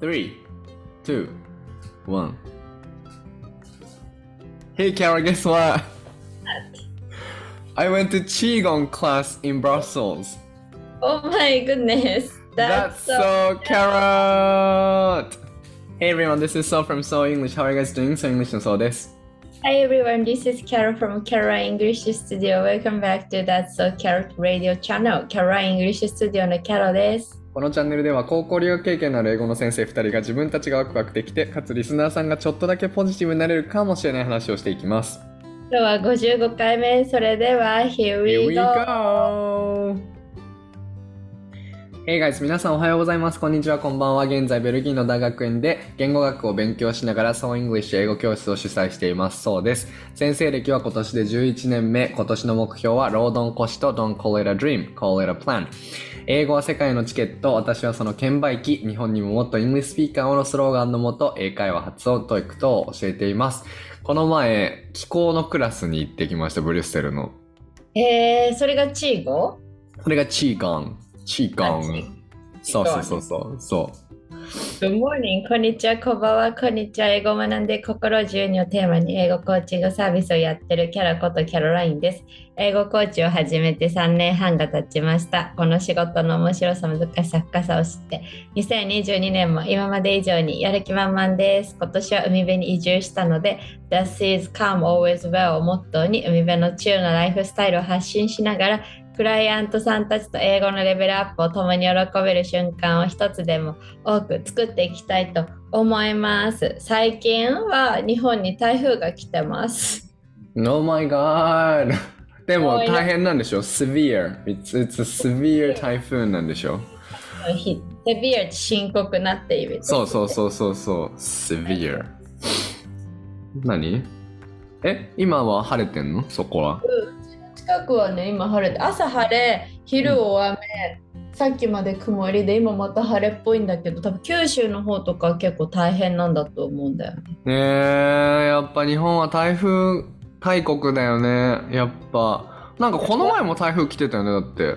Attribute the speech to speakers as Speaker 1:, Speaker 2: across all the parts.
Speaker 1: three, two, one. Hey, Kara, guess what? I went to Qigong class in Brussels.
Speaker 2: Oh my goodness.
Speaker 1: That's, so carrot! Hey everyone, this is So from So English. How are you guys doing? So English no So です。
Speaker 2: Hi everyone, this is Carol from Carol English Studio. Welcome back to That's So Carrot Radio Channel. Carol English Studio の Carol です。
Speaker 1: このチャンネルでは高校留学経験のある英語の先生2人が自分たちがワクワクできて、かつリスナーさんがちょっとだけポジティブになれるかもしれない話をしていきます。
Speaker 2: 今日は55回目。それでは Here we go!
Speaker 1: Hey guys, 皆さんおはようございます。こんにちは、こんばんは。現在、ベルギーの大学院で言語学を勉強しながら、ソーイングリッシュ英語教室を主催しています。そうです。先生歴は今年で11年目。今年の目標は、ロードンコシと Don't call it a dream, call it a plan。英語は世界のチケット。私はその券売機。日本にももっと English speaker をのスローガンのもと、英会話発音、 TOEIC 等を教えています。この前、気功のクラスに行ってきました、ブリュッセルの。
Speaker 2: えー、それがチーゴ？
Speaker 1: これがチーガン。チーガ
Speaker 2: あチ
Speaker 1: ン。そうそうそうそう。そ
Speaker 2: Good morning! こんにちは、こんばんは、こんにちは。英語を学んで心自由にをテーマに英語コーチングサービスをやってるキャラことキャロラインです。英語コーチを始めて3年半が経ちました。この仕事の面白さ、難しさ、深さを知って、2022年も今まで以上にやる気満々です。今年は海辺に移住したので、This is come always well をモットーに海辺のチルなライフスタイルを発信しながら、クライアントさんたちと英語のレベルアップを共に喜べる瞬間を一つでも多く作っていきたいと思います。最近は日本に台風が来てます。
Speaker 1: う。Oh my god! でも大変なんでしょ ?severe. It's, it's a severe typhoon なんでしょ
Speaker 2: ひセビア深刻なって意味。
Speaker 1: そうそうそうそうそう。severe. 何？え？今は晴れてんの？そこは。
Speaker 2: 近くはね、今晴れて、朝晴れ、昼大雨、さっきまで曇りで、今また晴れっぽいんだけど、多分九州の方とか結構大変なんだと思うんだよね。
Speaker 1: ねえ、やっぱ日本は台風大国だよね。やっぱ。なんかこの前も台風来てたよね、だって。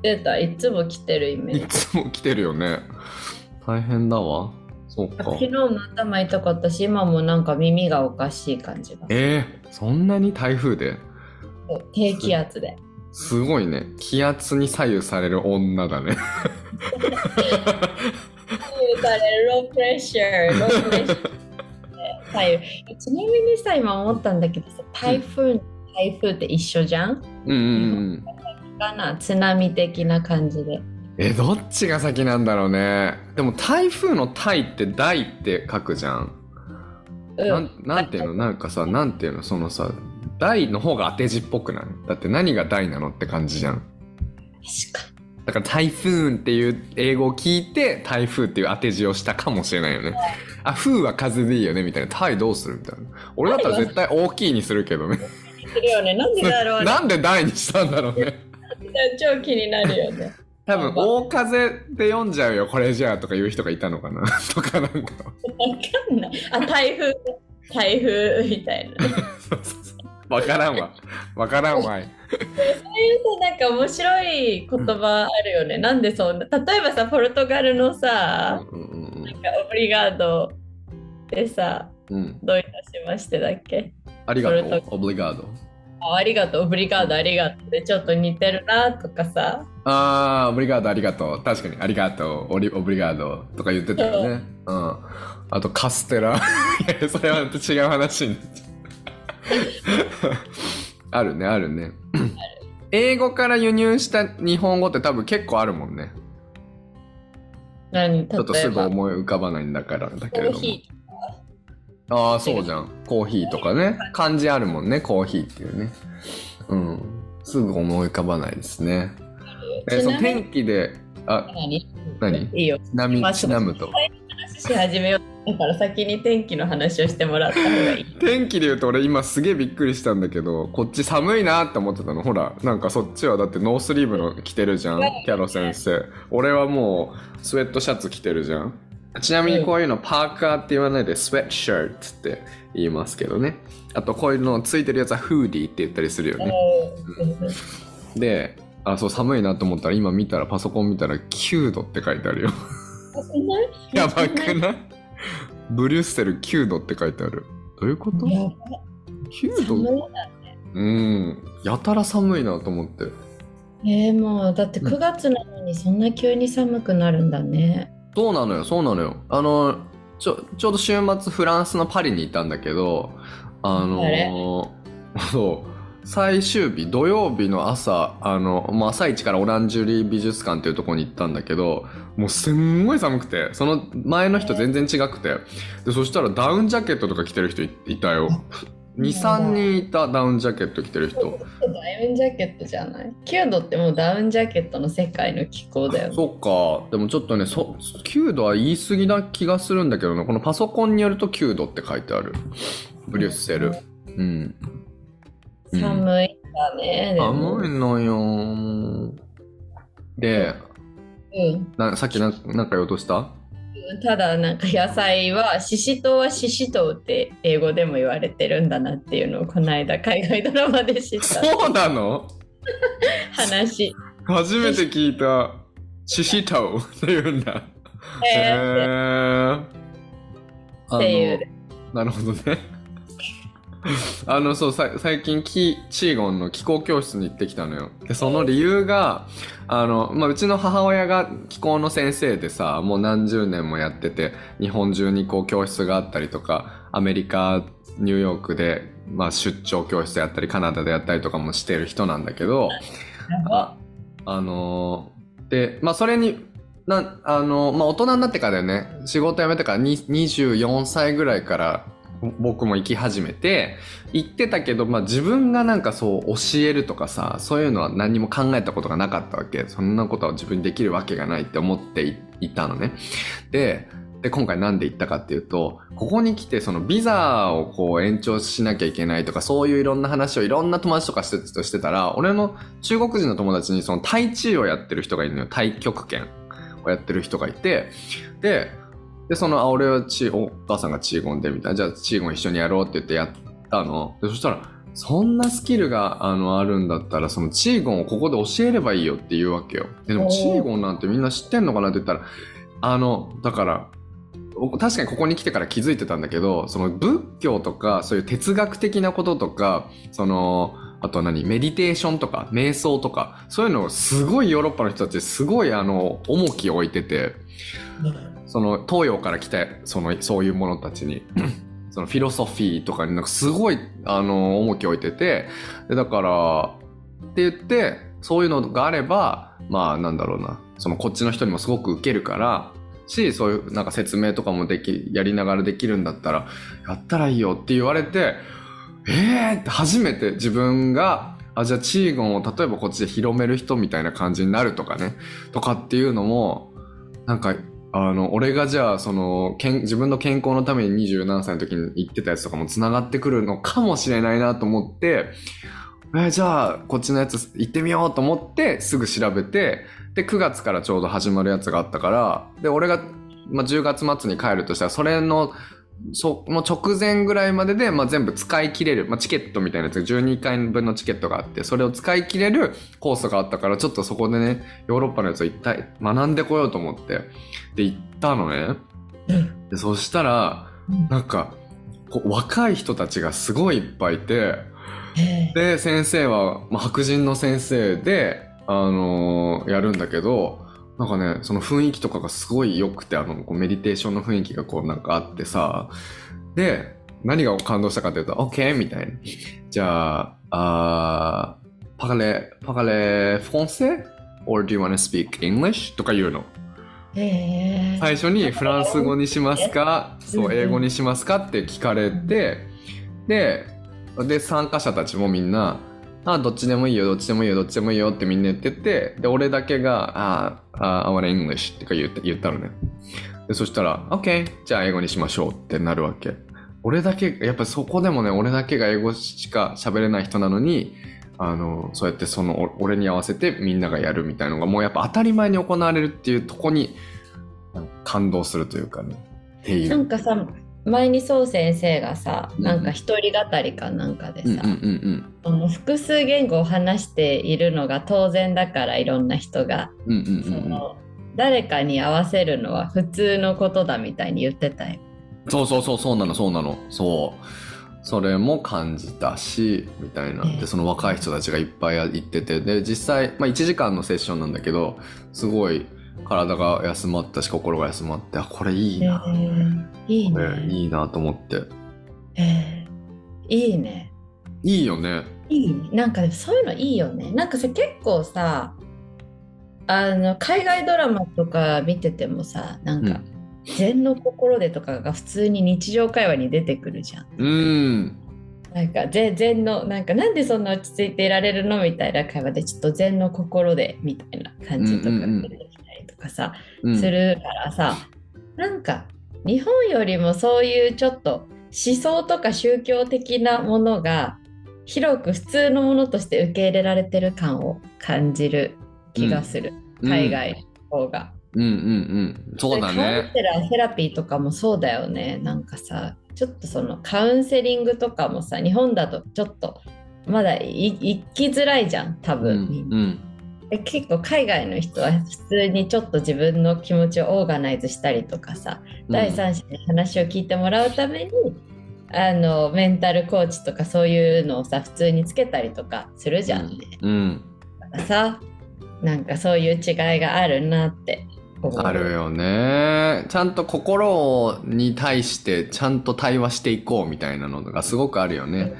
Speaker 2: 出た、いつも来てるイメー
Speaker 1: い
Speaker 2: ジ。
Speaker 1: つも来てるよね。大変だわ。そうか
Speaker 2: 昨。日も頭痛かったし、今もなんか耳がおかしい感じが。
Speaker 1: えー、そんなに台風で？
Speaker 2: 低気圧で。
Speaker 1: すごいね。気圧に左右される女だね。
Speaker 2: ロープレッシャー、ロープレッシャー。左右ちなみにさ、今思ったんだけどさ、台風、台風って一緒じゃん？
Speaker 1: うんうんうん。
Speaker 2: かな？津波的な感じで。
Speaker 1: え、どっちが先なんだろうね。でも台風の台って大って書くじゃん。
Speaker 2: うん
Speaker 1: なんなんていうの？なんかさ、なんていうの？そのさ、大の方が当て字っぽくない？だって何が大なのって感じじゃん。
Speaker 2: 確か
Speaker 1: だから台風っていう英語を聞いて台風っていう当て字をしたかもしれないよね。あ、風は風でいいよねみたいな。タイどうするみたいな。俺だったら絶対大きいにするけどね。
Speaker 2: に。するよね。なんでだろうね。
Speaker 1: なんで大にしたんだろうね。
Speaker 2: 超気になるよね。
Speaker 1: 多分大風で読んじゃうよこれじゃあとか言う人がいたのかな とかなんか
Speaker 2: わかんない。あ、台風、台風みたいな。
Speaker 1: そうそうそうわからんわ。わからんわ。い
Speaker 2: そういうさ、なんか面白い言葉あるよね。なんでそんな。例えばさ、ポルトガルのさ、
Speaker 1: うんうん
Speaker 2: なんかオブリガードでさ、
Speaker 1: うん。うん
Speaker 2: どういたしましてだっけ？
Speaker 1: ありがと
Speaker 2: そう
Speaker 1: オブリガード。
Speaker 2: あありがとう、オブリガードありがとう。でちょっと似てるなとかさ。
Speaker 1: あーオブリガードありがとう。確かに。ありがとう。オリオブリガードとか言ってたよね。う。ん。あとカステラ。それは違う話になっちゃう あるねあるね。英語から輸入した日本語って多分結構あるもんね。
Speaker 2: 何？
Speaker 1: ちょっとすぐ思い浮かばないんだからだけれども。ああそうじゃん。コーヒーとかね。漢字あるもんねコーヒーっていうね。うん。すぐ思い浮かばないですね。
Speaker 2: ー。
Speaker 1: えその天気であ
Speaker 2: 何？
Speaker 1: 何？
Speaker 2: いいよ。
Speaker 1: ちちなむと。
Speaker 2: 話し始めよう。だから先に天気の話をしてもらった方がいい。
Speaker 1: 天気で言うと俺今すげえびっくりしたんだけどこっち寒いなって思ってたのほらなんかそっちはだってノースリーブの着てるじゃんキャロ先生。俺はもうスウェットシャツ着てるじゃん。ちなみにこういうのパーカーって言わないでスウェットシャツって言いますけどね。あとこういうのついてるやつはフーディーって言ったりするよね。であそう寒いなと思ったら今見たらパソコン見たら9度って書いてあるよやばくない？ブリュッセル9度って書いてある。どういうこと？
Speaker 2: やば
Speaker 1: ?9
Speaker 2: 寒い
Speaker 1: 度？うん。やたら寒いなと思って。
Speaker 2: えー、もうだって9月なのにそんな急に寒くなるんだね。
Speaker 1: そうなのよ、そうなのよ。あの、ちょ、ちょうど週末フランスのパリにいたんだけど、あの
Speaker 2: あれ？
Speaker 1: そう、最終日、土曜日の朝、あの、もう朝一からオランジュリー美術館っていうところに行ったんだけど、もうすんごい寒くて、その前の人全然違くて、で、そしたらダウンジャケットとか着てる人いいたよ。2、3人いたダウンジャケット着てる人。
Speaker 2: ダウンジャケットじゃない ?9 度ってもうダウンジャケットの世界の気候だよね。
Speaker 1: そっか。でもちょっとね、そ、9度は言い過ぎな気がするんだけどね、このパソコンによると9度って書いてある。ブリュッセル。うん。うん
Speaker 2: 寒いんだね。
Speaker 1: 寒いのよ。で、
Speaker 2: うん
Speaker 1: なさっきなんなんか言おうとした？
Speaker 2: ただなんか野菜はシシトウはシシトウって英語でも言われてるんだなっていうのをこの間海外ドラマで知った
Speaker 1: そうなの？
Speaker 2: 話。
Speaker 1: 初めて聞いた。シシタオって言うんだ。へ
Speaker 2: えーっていう
Speaker 1: のなるほどね。あの、そう、さ最近キ、チーゴンの気候教室に行ってきたのよ。で、その理由が、あの、まあ、うちの母親が気候の先生でさ、もう何十年もやってて、日本中にこう教室があったりとか、アメリカ、ニューヨークで、まあ、出張教室やったり、カナダでやったりとかもしてる人なんだけど、ああのーで、まあ、それに、な、あのーまあ、大人になってからだよね。仕事辞めてからに24歳ぐらいから僕も行き始めて、行ってたけど、まあ、自分がなんかそう教えるとかさ、そういうのは何も考えたことがなかったわけ。そんなことは自分にできるわけがないって思っていたのね。で、で、今回なんで行ったかっていうと、ここに来てそのビザをこう延長しなきゃいけないとか、そういういろんな話をいろんな友達とかしてとしてたら、俺の中国人の友達にそのタイチーをやってる人がいるのよ。太極拳をやってる人がいて、で、で、その、あ、俺はチー、お母さんがチーゴンで、みたいな、じゃあチーゴン一緒にやろうって言ってやったの。で、そしたら、そんなスキルが、あの、あるんだったら、そのチーゴンをここで教えればいいよって言うわけよ。ででも、チーゴンなんてみんな知ってんのかなって言ったら、あの、だから、お確かにここに来てから気づいてたんだけど、その仏教とか、そういう哲学的なこととか、その、あとは何？メディテーションとか、瞑想とか、そういうのをすごいヨーロッパの人たちすごいあの、重きを置いてて、その東洋から来たそのそういう者たちに。そのフィロソフィーとかになんかすごいあの重きを置いてて。でだからって言ってそういうのがあればまあなんだろうな。そのこっちの人にもすごく受けるから。しそういうなんか説明とかもできやりながらできるんだったらやったらいいよって言われてえーって初めて自分があじゃあチーゴンを例えばこっちで広める人みたいな感じになるとかねとかっていうのもなんかあの、俺がじゃあ、その、自分の健康のために二十何歳の時に言ってたやつとかも繋がってくるのかもしれないなと思って、えーじゃあ、こっちのやつ行ってみようと思って、すぐ調べて、で、9月からちょうど始まるやつがあったから、で、俺が、まあ、10月末に帰るとしたら、それの、その直前ぐらいまでで、まあ、全部使い切れる、まあ、チケットみたいなやつ。が12回分のチケットがあって、それを使い切れるコースがあったから、ちょっとそこでね、ヨーロッパのやつを一体学んでこようと思って、で、行ったのね。で、そしたら、なんか、こう若い人たちがすごいいっぱいいて、
Speaker 2: え。
Speaker 1: で、先生は、まあ、白人の先生で、あのーやるんだけど、なんかね、その雰囲気とかがすごい良くて、あの、こうメディテーションの雰囲気がこうなんかあってさ、で、何が感動したかっていうと、OK? みたいな。じゃあ、あー、パカレ、パカレ、フォンセ ?or do you wanna speak English? とか言うの。
Speaker 2: え
Speaker 1: 最初にフランス語にしますか？そうう、
Speaker 2: ん
Speaker 1: 英語にしますかって聞かれて、で、で、参加者たちもみんな、あ、どっちでもいいよ、どっちでもいいよ、どっちでもいいよってみんな言ってて、で、俺だけが、あ、あ、I want English ってか言って言ったのね。で、そしたら、OK、じゃあ英語にしましょうってなるわけ。俺だけ、やっぱそこでもね、俺だけが英語しか喋れない人なのに、あの、そうやってその、俺に合わせてみんながやるみたいなのが、もうやっぱ当たり前に行われるっていうとこに、感動するというかね。ってい
Speaker 2: な。んかさ前にそう先生がさ
Speaker 1: うん。
Speaker 2: なんか一人語りかなんかでさ、複数言語を話しているのが当然だからいろんな人が、誰かに合わせるのは普通のことだみたいに言ってたよ。
Speaker 1: そうそうそうそうなのそうなの。そう。それも感じたしみたいな。
Speaker 2: ええ。
Speaker 1: でその若い人たちがいっぱい行ってて。で実際、まあ、1時間のセッションなんだけどすごい体が休まったし心が休まってあこれいいな、
Speaker 2: えーいいね。
Speaker 1: いいなと思って
Speaker 2: えーいいね。
Speaker 1: いいよね
Speaker 2: いいね。なんかそういうのいいよね。なんかさ結構さあの海外ドラマとか見ててもさなんか、禅の心でとかが普通に日常会話に出てくるじゃん。
Speaker 1: うん
Speaker 2: なんか禅禅のなんかなんでそんな落ち着いていられるの？みたいな会話でちょっと禅の心でみたいな感じとか
Speaker 1: うんうんうん
Speaker 2: りとかさ、
Speaker 1: うん。
Speaker 2: するからさなんか日本よりもそういうちょっと思想とか宗教的なものが広く普通のものとして受け入れられてる感を感じる気がする、海外の方が。
Speaker 1: うんうんうん。そうだ
Speaker 2: でカウン
Speaker 1: ね
Speaker 2: セラーセラピーとかもそうだよね。なんかさちょっとそのカウンセリングとかもさ日本だとちょっとまだい行きづらいじゃん多
Speaker 1: う
Speaker 2: 分、みんな
Speaker 1: うん
Speaker 2: で結構海外の人は普通にちょっと自分の気持ちをオーガナイズしたりとかさ、第三者に話を聞いてもらうためにあのメンタルコーチとかそういうのをさ普通につけたりとかするじゃん。ね。
Speaker 1: うん。
Speaker 2: だからさなんかそういう違いがあるなって。
Speaker 1: あるよね。ちゃんと心に対してちゃんと対話していこうみたいなのがすごくあるよね。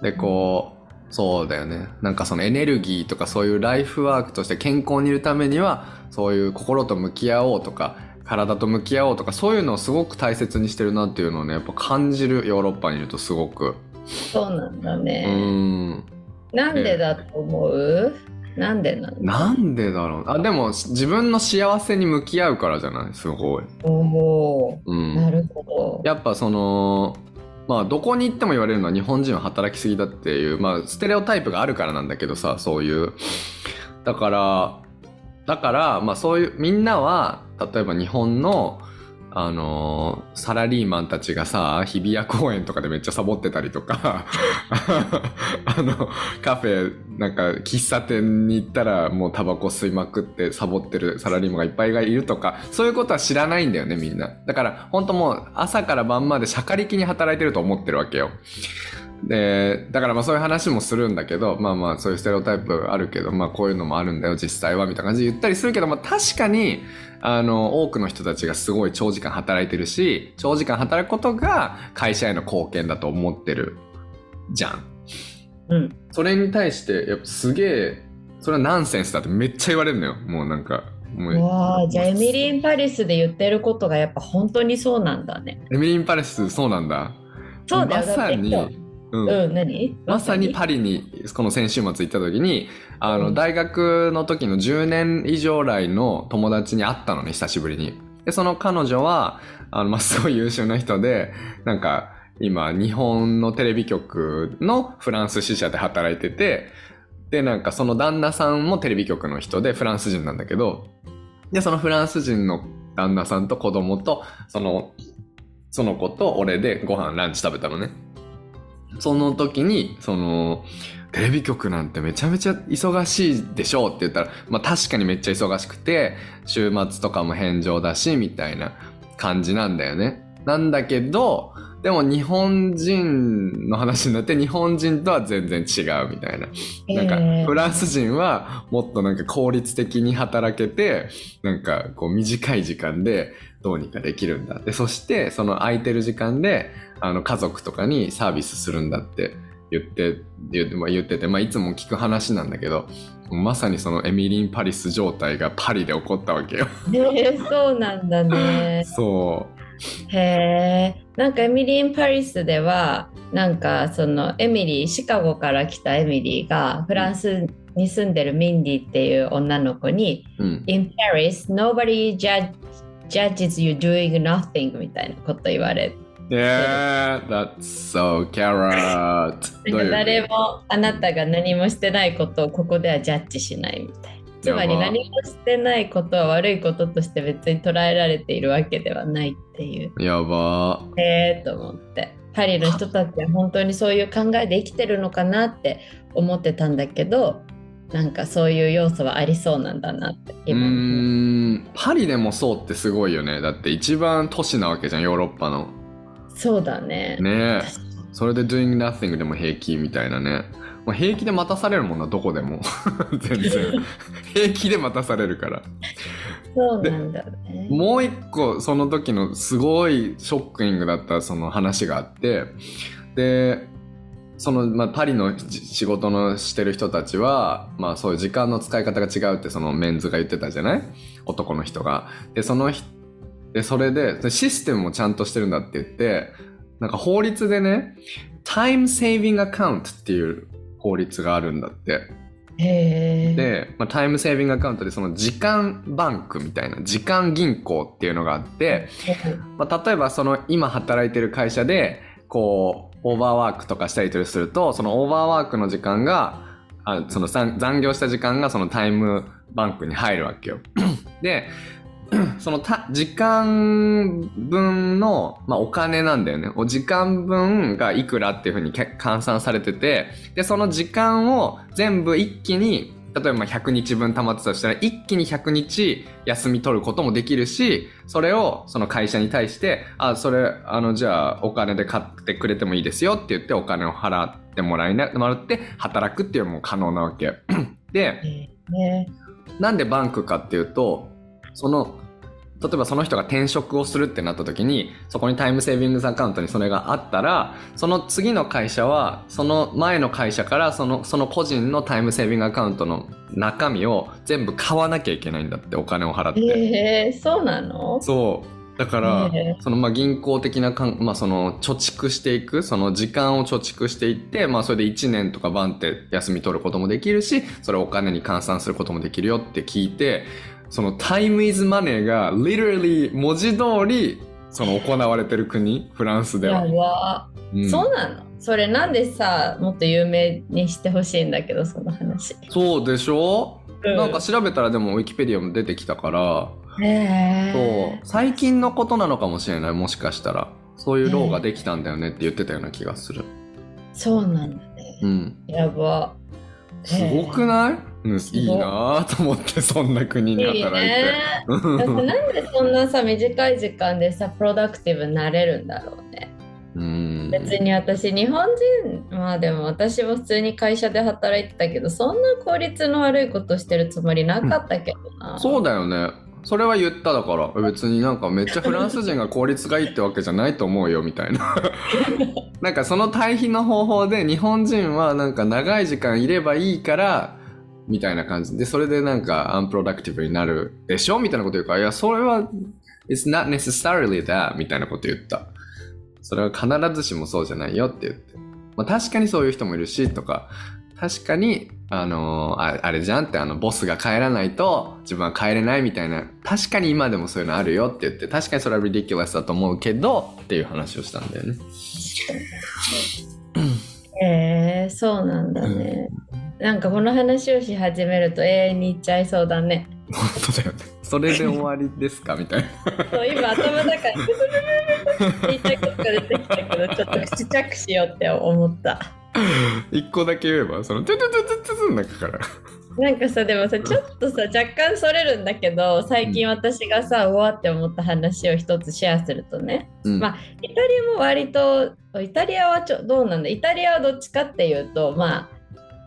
Speaker 1: でこうそうだよね。なんかそのエネルギーとかそういうライフワークとして健康にいるためにはそういう心と向き合おうとか体と向き合おうとかそういうのをすごく大切にしてるなっていうのをねやっぱ感じるヨーロッパにいるとすごく。
Speaker 2: そうなんだ
Speaker 1: う
Speaker 2: ね。
Speaker 1: ん。
Speaker 2: なんでだと思う？なんでなの
Speaker 1: なんでだろう？あでも自分の幸せに向き合うからじゃない？すごい、
Speaker 2: おー
Speaker 1: うん、
Speaker 2: なるほど。
Speaker 1: やっぱそのまあどこに行っても言われるのは日本人は働きすぎだっていうまあステレオタイプがあるからなんだけどさそういう。だからだからまあそういうみんなは例えば日本のあのーサラリーマンたちがさ日比谷公園とかでめっちゃサボってたりとか あのカフェなんか喫茶店に行ったらもうタバコ吸いまくってサボってるサラリーマンがいっぱいがいるとかそういうことは知らないんだよねみんな。だから本当もう朝から晩までしゃかりきに働いてると思ってるわけよ。でだからまあそういう話もするんだけどまあまあそういうステレオタイプあるけどまあこういうのもあるんだよ実際はみたいな感じで言ったりするけどまあ確かにあの多くの人たちがすごい長時間働いてるし長時間働くことが会社への貢献だと思ってるじゃん。
Speaker 2: うん。
Speaker 1: それに対してやっぱすげえそれはナンセンスだってめっちゃ言われるのよ。もうなんかもう
Speaker 2: わあ、じゃあエミリー・ン・パリスで言ってることがやっぱ本当にそうなんだね。
Speaker 1: エミリン・パレスそうなんだ。
Speaker 2: そうだよ。
Speaker 1: まさにうん。
Speaker 2: うん、何？
Speaker 1: まさにパリにこの先週末行った時にあの、
Speaker 2: うん。
Speaker 1: 大学の時の10年以上来の友達に会ったのね久しぶりに。でその彼女はあの、まあ、すごい優秀な人でなんか今日本のテレビ局のフランス支社で働いててでなんかその旦那さんもテレビ局の人でフランス人なんだけどでそのフランス人の旦那さんと子供とそのその子と俺でご飯ランチ食べたのねその時にそのテレビ局なんてめちゃめちゃ忙しいでしょうって言ったら、まあ確かにめっちゃ忙しくて、週末とかも返上だし、みたいな感じなんだよね。なんだけど、でも日本人の話になって日本人とは全然違うみたいな。なんか
Speaker 2: えー
Speaker 1: フランス人はもっとなんか効率的に働けて、なんかこう短い時間でどうにかできるんだ。で、そしてその空いてる時間であの家族とかにサービスするんだって言って、言って,、まあ、言ってて、まあいつも聞く話なんだけど、まさにそのエミリン・パリス状態がパリで起こったわけよ。
Speaker 2: ねそうなんだね。
Speaker 1: そ
Speaker 2: へえ。なんかエミリー・ン・パリスではなんかそのエミリーシカゴから来たエミリーがフランスに住んでるミンディっていう女の子に
Speaker 1: う。うん。
Speaker 2: In Paris nobody judge, judges you doing nothing みたいなこと言われ
Speaker 1: Yeah, that's so carrot.
Speaker 2: 誰もあなたが何もしてないことをここではジャッジしないみたいな。つまり何もしてないことは悪いこととして別に捉えられているわけではないっていう。
Speaker 1: やば。
Speaker 2: へえと思って。パリの人たちは本当にそういう考えで生きてるのかなって思ってたんだけどなんかそういう要素はありそうなんだなって
Speaker 1: う
Speaker 2: 今思う
Speaker 1: ーんパリでもそうってすごいよねだって一番都市なわけじゃんヨーロッパの
Speaker 2: そうだね。
Speaker 1: ねそれで doing nothing でも平気みたいなねまあ平気で待たされるもんなどこでも 全然 平気で待たされるから
Speaker 2: そうなんだね。
Speaker 1: もう一個その時のすごいショッキングだったその話があってでその、まあ、パリのじ仕事のしてる人たちは、まあ、そういう時間の使い方が違うってそのメンズが言ってたじゃない？男の人が。でそのひでそれででシステムもちゃんとしてるんだって言ってなんか法律でねタイムセービングアカウントっていう法律があるんだって。で、まあ、タイムセービングアカウントでその時間バンクみたいな時間銀行っていうのがあって、まあ、例えばその今働いてる会社でこうオーバーワークとかしたりするとそのオーバーワークの時間があその残残業した時間がそのタイムバンクに入るわけよ。で そのた時間分の、まあ、お金なんだよね。お時間分がいくらっていうふうにけ換算されてて、で、その時間を全部一気に、例えばまあ100日分溜まってたとしたら、一気に100日休み取ることもできるし、それをその会社に対して、あ、それ、あの、じゃあお金で買ってくれてもいいですよって言ってお金を払ってもらいな、もらって働くっていうのも可能なわけ。で、
Speaker 2: へえ。
Speaker 1: なんでバンクかっていうと、その、例えばその人が転職をするってなった時に、そこにタイムセービングアカウントにそれがあったら、その次の会社は、その前の会社からその、その個人のタイムセービングアカウントの中身を全部買わなきゃいけないんだって、お金を払って。
Speaker 2: へえ、そうなの？
Speaker 1: そう。だからそのまあ銀行的なかん、まあその貯蓄していく、その時間を貯蓄していって、まあそれで1年とかバンって休み取ることもできるし、それをお金に換算することもできるよって聞いて、その time is money が literally 文字通りその行われてる国、フランスで
Speaker 2: や
Speaker 1: は。
Speaker 2: ば。
Speaker 1: うん
Speaker 2: そうなの？それなんでさ、もっと有名にしてほしいんだけど、その話。
Speaker 1: そうでしょ、
Speaker 2: う
Speaker 1: なんか調べたらでもウィキペディアも出てきたから、
Speaker 2: へ
Speaker 1: そう
Speaker 2: え。
Speaker 1: 最近のことなのかもしれないもしかしたらそういうローができたんだよねって言ってたような気がする
Speaker 2: そうなんだね。
Speaker 1: うん
Speaker 2: やば。
Speaker 1: すごくない、
Speaker 2: い
Speaker 1: いいなぁと思ってそんな国に
Speaker 2: いい
Speaker 1: 働いて
Speaker 2: ね。だってなんでそんなさ短い時間でさプロダクティブになれるんだろうね。
Speaker 1: うん
Speaker 2: 別に私日本人まあでも私も普通に会社で働いてたけどそんな効率の悪いことしてるつもりなかったけどな。
Speaker 1: そうだよねそれは言っただから別になんかめっちゃフランス人が効率がいいってわけじゃないと思うよみたいな なんかその対比の方法で日本人はなんか長い時間いればいいからみたいな感じ。でそれでなんかアンプロダクティブになるでしょみたいなこと言うからいやそれは It's not necessarily that みたいなこと言った。それは必ずしもそうじゃないよって言って。まあ確かにそういう人もいるしとか。確かにあのーああれじゃんってあのボスが帰らないと自分は帰れないみたいな。確かに今でもそういうのあるよって言って。確かにそれはリディキュラスだと思うけどっていう話をしたんだよね。
Speaker 2: へえそうなんだね。なんかこの話をし始めると永遠に言っちゃいそうだね。
Speaker 1: 本当だよねそれで終わりですかみたいな
Speaker 2: そう今頭の中に言いたいことが出てきたけどちょっとちっちゃくしようって思った。
Speaker 1: 一個だけ言えばそのトゥトゥトゥトゥトゥの中から
Speaker 2: なんかさでもさちょっとさ若干それるんだけど最近私がさうわって思った話を一つシェアするとね。
Speaker 1: うん。
Speaker 2: まあイタリアも割とイタリアはちょどうなんだ？イタリアはどっちかっていうとまあ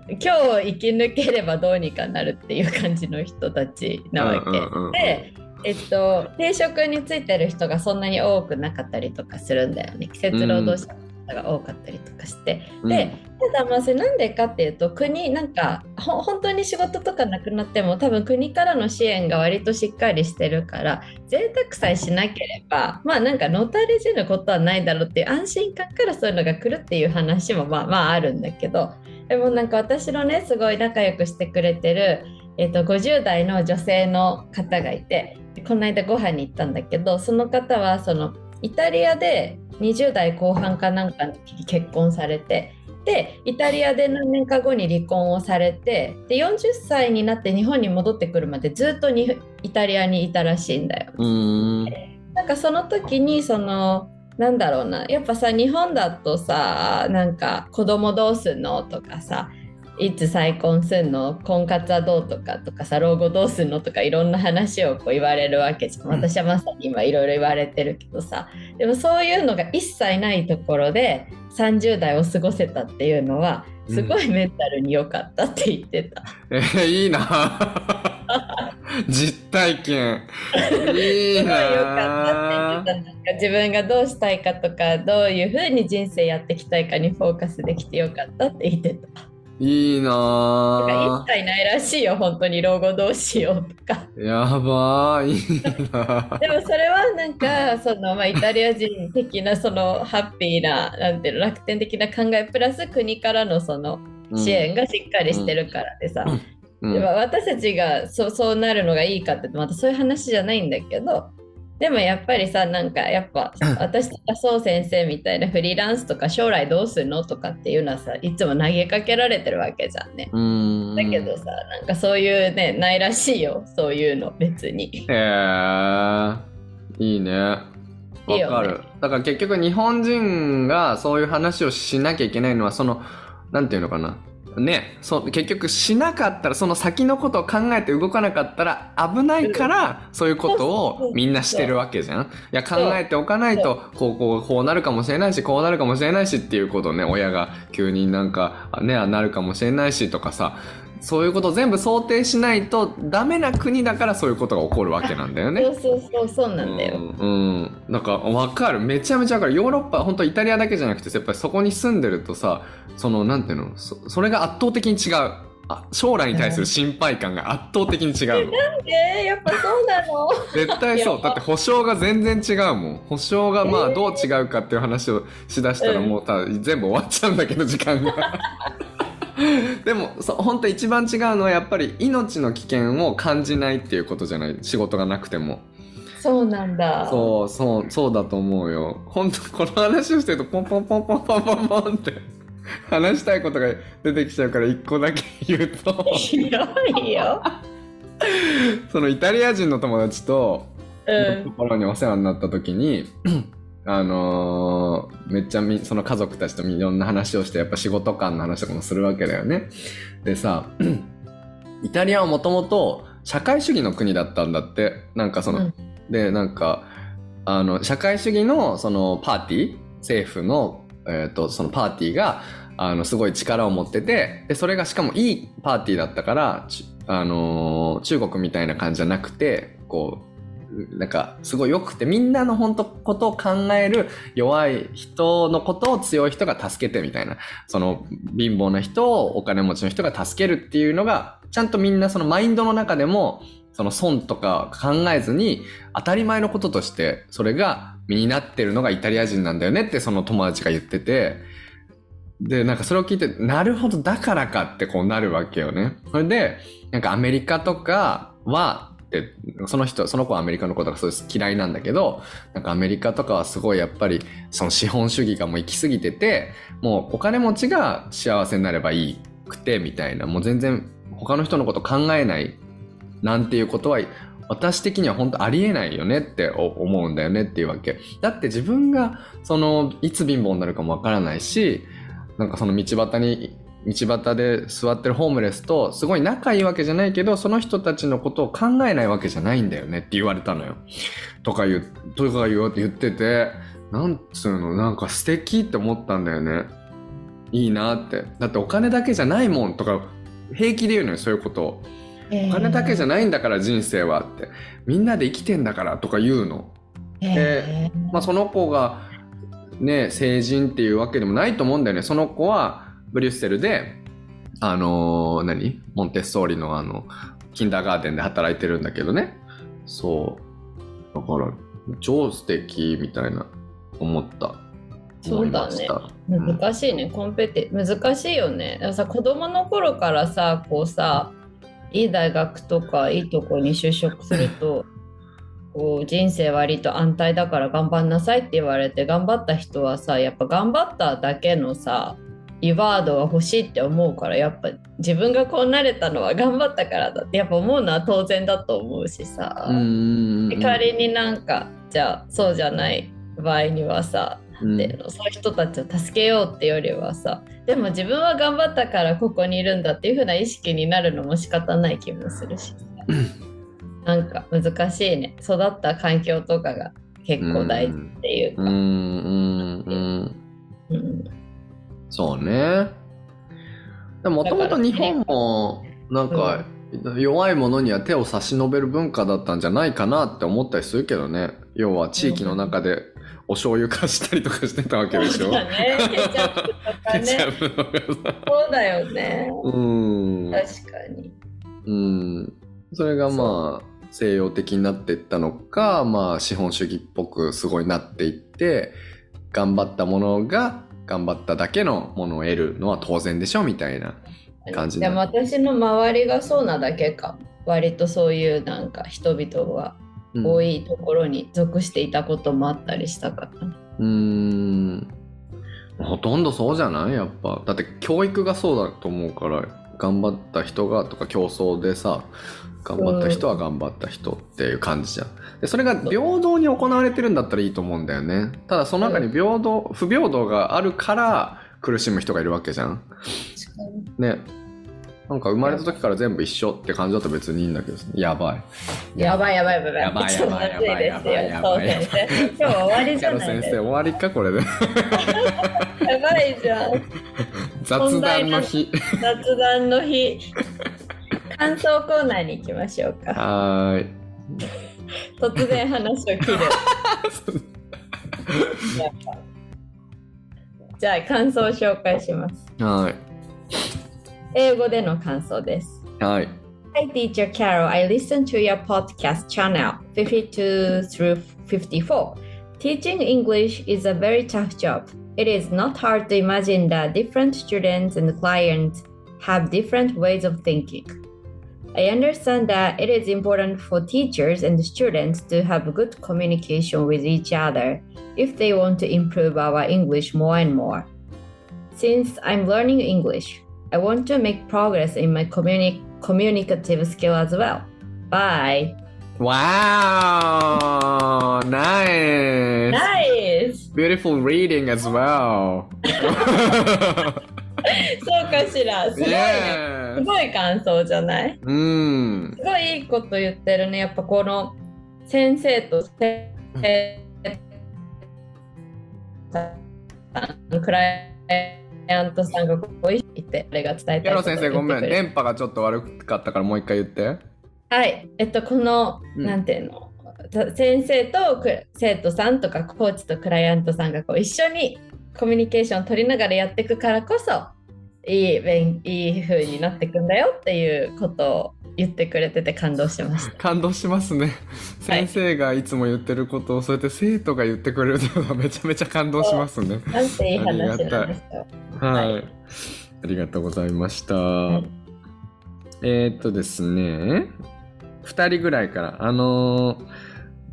Speaker 2: 今日生き抜ければどうにかなるっていう感じの人たちなわけ。でえっと、定職についてる人がそんなに多くなかったりとかするんだよね。季節労働者の方が多かったりとかして、でただまあそれなんでかっていうと国なんかほ本当に仕事とかなくなっても多分国からの支援が割としっかりしてるから贅沢さえしなければまあなんかのたれ死ぬことはないだろうっていう安心感からそういうのが来るっていう話もまあまああるんだけどでもなんか私のねすごい仲良くしてくれてる、えっと50代の女性の方がいてこの間ご飯に行ったんだけどその方はそのイタリアで20代後半かなんかの時に結婚されてでイタリアで何年か後に離婚をされてで40歳になって日本に戻ってくるまでずっとにイタリアにいたらしいんだよ。
Speaker 1: ん
Speaker 2: なんかその時にそのなんだろうなやっぱさ日本だとさなんか子供どうすんのとかさいつ再婚すんの婚活はどうとかとかさ老後どうすんのとかいろんな話をこう言われるわけじゃん。私はまさに今いろいろ言われてるけどさ。でもそういうのが一切ないところで30代を過ごせたっていうのはすごいメンタルに良かったって言ってた。
Speaker 1: えー、いいな。実体験。いいな。
Speaker 2: かったって言ってた。なんか自分がどうしたいかとかどういうふうに人生やっていきたいかにフォーカスできてよかったって言ってた。
Speaker 1: いいな
Speaker 2: 一切ないらしいよ本当に老後どうしようとか。
Speaker 1: やばーいいな
Speaker 2: でもそれはなんかその、まあ、イタリア人的なそのハッピーななんていうの楽天的な考えプラス国からのその支援がしっかりしてるからでさ、
Speaker 1: うん。
Speaker 2: でも私たちがそうそうなるのがいいかってまたそういう話じゃないんだけどでもやっぱりさなんかやっぱ私とかそう先生みたいなフリーランスとか将来どうするのとかっていうのはさいつも投げかけられてるわけじゃんね。
Speaker 1: うん。
Speaker 2: だけどさなんかそういうねないらしいよそういうの別に。
Speaker 1: へえいいね。わ
Speaker 2: いいよね。
Speaker 1: かる。だから結局日本人がそういう話をしなきゃいけないのはそのなんていうのかなねそう結局しなかったらその先のことを考えて動かなかったら危ないからそういうことをみんなしてるわけじゃん。いや考えておかないとこうこうこうなるかもしれないしこうなるかもしれないしっていうことをね親が急になんかねなるかもしれないしとかさそういうことを全部想定しないとダメな国だからそういうことが起こるわけなんだよね。
Speaker 2: そうそうそうそうなんだよ。
Speaker 1: うん、うん、なんか分かる。めちゃめちゃ分かる。ヨーロッパ本当イタリアだけじゃなくてやっぱりそこに住んでるとさそのなんていうの？そそれが圧倒的に違う。あ将来に対する心配感が圧倒的に違うの。
Speaker 2: えー、やっぱそうなの？
Speaker 1: 絶対そ
Speaker 2: いうや。
Speaker 1: だって保証が全然違うもん。保証がまあどう違うかっていう話をしだしたら
Speaker 2: うん。
Speaker 1: もうた全部終わっちゃうんだけど時間が でもそ本当一番違うのはやっぱり命の危険を感じないっていうことじゃない仕事がなくても
Speaker 2: そうなんだ。
Speaker 1: そうそうそうだと思うよ本当この話をしてるとポンポンポンポンポンポンポンって話したいことが出てきちゃうから一個だけ言うと
Speaker 2: ひどいよ。
Speaker 1: そのイタリア人の友達と
Speaker 2: うん
Speaker 1: ところにお世話になった時にあのーめっちゃみその家族たちといろんな話をしてやっぱ仕事感の話とかもするわけだよね。でさイタリアはもともと社会主義の国だったんだって。なんかその、
Speaker 2: うん。
Speaker 1: でなんかあの社会主義のそのパーティー政府の,、えー、とそのパーティーがあのすごい力を持っててでそれがしかもいいパーティーだったから、ちあのー中国みたいな感じじゃなくてこうなんかすごい良くてみんなの本当ことを考える弱い人のことを強い人が助けてみたいなその貧乏な人をお金持ちの人が助けるっていうのがちゃんとみんなそのマインドの中でもその損とか考えずに当たり前のこととしてそれが身になってるのがイタリア人なんだよねってその友達が言ってて。でなんかそれを聞いてなるほどだからかってこうなるわけよね。それでなんかアメリカとかはってその人その子はアメリカの子とかそう嫌いなんだけどなんかアメリカとかはすごいやっぱりその資本主義がもう行き過ぎててもうお金持ちが幸せになればいいくてみたいなもう全然他の人のこと考えないなんていうことは私的には本当ありえないよねって思うんだよねっていうわけ。だって自分がそのいつ貧乏になるかもわからないしなんかその道端に道端で座ってるホームレスとすごい仲いいわけじゃないけどその人たちのことを考えないわけじゃないんだよねって言われたのよ。とか言うとか言うって言っててなんつうのなんか素敵って思ったんだよね。いいなって。だってお金だけじゃないもんとか平気で言うのよそういうこと。をお金だけじゃないんだから人生はって。みんなで生きてんだからとか言うの。
Speaker 2: え
Speaker 1: まあその子がね成人っていうわけでもないと思うんだよね。その子はブリュッセルであのー何？モンテッソーリのあのキンダーガーデンで働いてるんだけどね。そう。だから超素敵みたいな思った。
Speaker 2: そうだね。難しいね。コンペテ難しいよね。さ子供の頃からさこうさいい大学とかいいとこに就職すると こう人生割と安泰だから頑張んなさいって言われて頑張った人はさやっぱ頑張っただけのさリワードが欲しいって思うからやっぱ自分がこうなれたのは頑張ったからだってやっぱ思うのは当然だと思うしさ、仮になんかじゃあそうじゃない場合にはさ
Speaker 1: うん。
Speaker 2: ていうの、そういう人たちを助けようってよりはさでも自分は頑張ったからここにいるんだっていう風な意識になるのも仕方ない気もするしさ。なんか難しいね。育った環境とかが結構大事っていうか、
Speaker 1: うんうんうん。
Speaker 2: うん
Speaker 1: そうね。もともと日本もなんか弱い者には手を差し伸べる文化だったんじゃないかなって思ったりするけどね。要は地域の中でお醤油貸したりとかしてたわけでしょ。
Speaker 2: そうだね。ケチャップとかね。そうだよね。
Speaker 1: うん。
Speaker 2: 確かに。
Speaker 1: うん。それがまあ西洋的になっていったのかまあ資本主義っぽくすごいなっていって頑張ったものが頑張っただけのものを得るのは当然でしょみたいな感じ
Speaker 2: でも私の周りがそうなだけか。割とそういうなんか人々が
Speaker 1: うん。
Speaker 2: 多いところに属していたこともあったりしたから、
Speaker 1: うーん。ほとんどそうじゃない？やっぱ。だって教育がそうだと思うから頑張った人がとか競争でさ頑張った人は頑張った人っていう感じじゃんでそれが平等に行われてるんだったらいいと思うんだよね。ただその中に平等不平等があるから苦しむ人がいるわけじゃん。ね。なんか生まれた時から全部一緒って感じだと別にいいんだけどやばい。
Speaker 2: やばいやばいやばい。
Speaker 1: やばいやばいやばいやばいやばい
Speaker 2: 先生今日は終わりじゃないです。
Speaker 1: 生終わりかこれで。
Speaker 2: やばいじゃん
Speaker 1: 雑談の日。
Speaker 2: 雑談の日。感想コーナーに行きましょうか。
Speaker 1: はーい
Speaker 2: 突然話を切るじゃあ感想を紹介します
Speaker 1: はい
Speaker 2: 英語での感想です
Speaker 1: はい
Speaker 2: Hi, Teacher Carol. I listened to your podcast channel 52 through 54. Teaching English is a very tough job. It is not hard to imagine that different students and clients have different ways of thinking. I understand that it is important for teachers and students to have good communication with each other if they want to improve our English more and more. Since I'm learning English, I want to make progress in my communi- communicative skill as well. Bye.
Speaker 1: Wow! Nice!
Speaker 2: Nice!
Speaker 1: Beautiful reading as well.
Speaker 2: そうかしら。すごいね。すごい感想じゃない？
Speaker 1: うん。
Speaker 2: すごいいいこと言ってるね。やっぱこの先生と先生クライアントさんがここにいて、あれが伝えたいことを
Speaker 1: キャロ先生ごめん。電波がちょっと悪かったからもう一回言って。
Speaker 2: はい、えっと、この、
Speaker 1: うん
Speaker 2: なんていうの、た先生とく生徒さんとかコーチとクライアントさんがこう一緒にコミュニケーションを取りながらやっていくからこそいい勉いい風になっていくんだよっていうことを言ってくれてて感動しました。
Speaker 1: 感動しますね。
Speaker 2: はい
Speaker 1: 先生がいつも言ってることをそうやって生徒が言ってくれるのが めちゃめちゃ感動しますね。
Speaker 2: なんていい話ないんですか。
Speaker 1: はい。
Speaker 2: はい
Speaker 1: ありがとうございました。
Speaker 2: い
Speaker 1: えー、っとですね、2人ぐらいから、あのー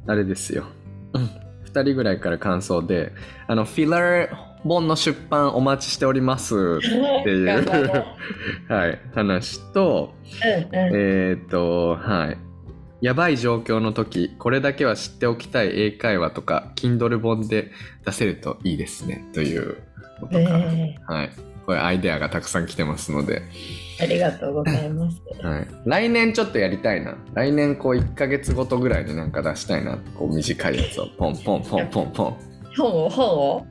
Speaker 1: あれですよ。うん2人ぐらいから感想で、あの、フィラー本の出版お待ちしております っていう、はい、話と、
Speaker 2: うんうん
Speaker 1: えーっと、はい。やばい状況の時、これだけは知っておきたい英会話とか、Kindle 本で出せるといいですね、ということから、
Speaker 2: え
Speaker 1: はい。これアイデアがたくさん来てますので、
Speaker 2: ーありがとうございます。
Speaker 1: はい。来年ちょっとやりたいな。来年こう1ヶ月ごとぐらいになんか出したいな。こう短いやつをポンポンポンポンポン。
Speaker 2: 本を？本を？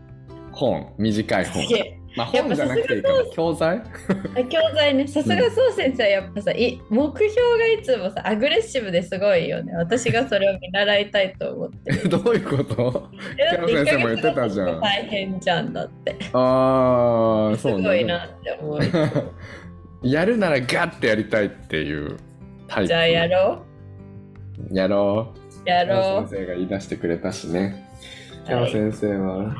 Speaker 1: 本、短い本まあ本じゃなくていいかな。教材？
Speaker 2: あ教材ね、さすがそう先生はやっぱさ、い目標がいつもさ、アグレッシブですごいよね。私がそれを見習いたいと思ってる。
Speaker 1: どういうこと？
Speaker 2: えだって
Speaker 1: キャロ先生も言ってたじゃん
Speaker 2: 大変じゃんだって。
Speaker 1: ああ、
Speaker 2: す
Speaker 1: そうね。
Speaker 2: ごいなって思う。
Speaker 1: やるならガッてやりたいっていうタイプ。
Speaker 2: じゃあやろ
Speaker 1: やろう。
Speaker 2: う。やろう。
Speaker 1: 先生が言い出してくれたしね。キャロ
Speaker 2: はい
Speaker 1: 先生は、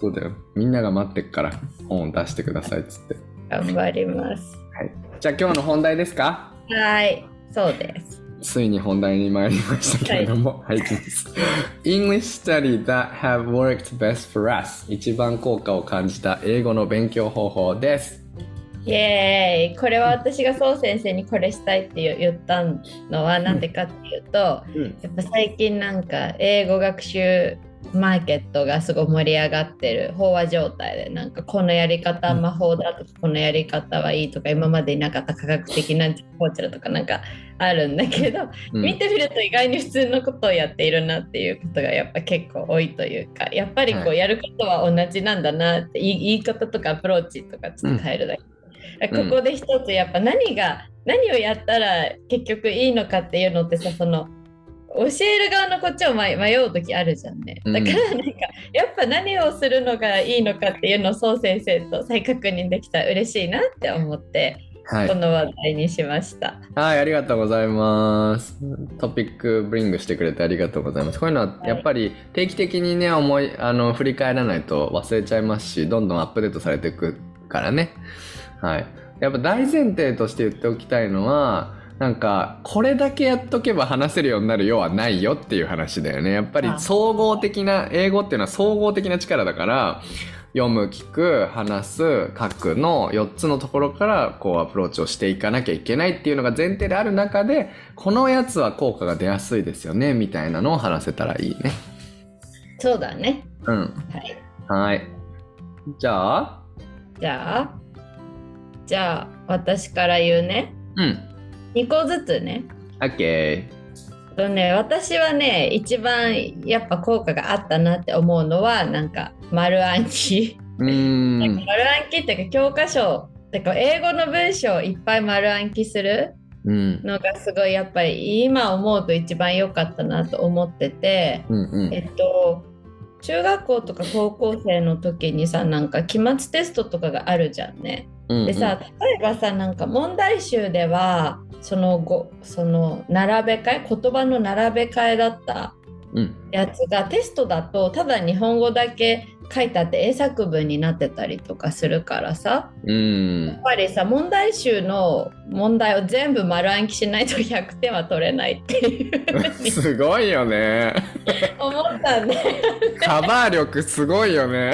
Speaker 1: そうだよ。みんなが待ってっから本を出してくださいっつって。
Speaker 2: 頑張ります。
Speaker 1: はい。じゃあ今日の本題ですか？
Speaker 2: はい、そうです。
Speaker 1: ついに本題に参りましたけれども、はい、いきます。English study that have worked best for us 一番効果を感じた英語の勉強方法です。
Speaker 2: イエーイこれは私がそう先生にこれしたいって言言ったのはなんでかっていうと、
Speaker 1: うん。
Speaker 2: やっぱ最近なんか英語学習マーケットがすごい盛り上がってる飽和状態でなんかこのやり方魔法だとかこのやり方はいいとか今までいなかった科学的なこちらとかなんかあるんだけど、
Speaker 1: うん。
Speaker 2: 見てみると意外に普通のことをやっているなっていうことがやっぱ結構多いというかやっぱりこ
Speaker 1: は
Speaker 2: うやることは同じなんだなって、言い言い方とかアプローチとかちょっと変えるだけ。
Speaker 1: うん。
Speaker 2: ここで一つやっぱ何が何をやったら結局いいのかっていうのってさその教える側のこっちを迷迷う時あるじゃんね。
Speaker 1: うん
Speaker 2: だからなんか、やっぱ何をするのがいいのかっていうのをそう先生と再確認できたら嬉しいなって思って、
Speaker 1: はい
Speaker 2: こ。の話題にしました。
Speaker 1: はい、ありがとうございます。トピックブリングしてくれてありがとうございます。こういうのはやっぱり定期的にね、思い、あの、振り返らないと忘れちゃいますし、どんどんアップデートされていくからね。はい。やっぱ大前提として言っておきたいのは、なんか、これだけやっとけば話せるようになるよはないよっていう話だよね。やっぱり
Speaker 2: あ
Speaker 1: 総合的な、英語っていうのは総合的な力だから、読む、聞く、話す、書くの4つのところからこうアプローチをしていかなきゃいけないっていうのが前提である中で、このやつは効果が出やすいですよね、みたいなのを話せたらいいね。
Speaker 2: そうだね。
Speaker 1: うん。
Speaker 2: はい。
Speaker 1: はい。じゃあ、
Speaker 2: じゃあ、じゃあ私から言うね。
Speaker 1: うん。
Speaker 2: 2個ずつね。
Speaker 1: OK。
Speaker 2: とね、私はね、一番やっぱ効果があったなって思うのは、なんか丸暗記。
Speaker 1: うーん。
Speaker 2: なんか丸暗記っていうか教科書てか英語の文章をいっぱい丸暗記する
Speaker 1: うん。
Speaker 2: のがすごいやっぱり今思うと一番良かったなと思ってて、
Speaker 1: うんうん。
Speaker 2: えっと中学校とか高校生の時にさなんか期末テストとかがあるじゃんね。
Speaker 1: うんうん
Speaker 2: でさ例えばさなんか問題集ではそのごその並べ替え言葉の並べ替えだった
Speaker 1: うん。
Speaker 2: やつがテストだとただ日本語だけ書いてあって英作文になってたりとかするからさ
Speaker 1: うん
Speaker 2: やっ。ぱりさ問題集の問題を全部丸暗記しないと100点は取れないっていう
Speaker 1: すごいよね。
Speaker 2: 思ったんで
Speaker 1: カバー力すごいよね。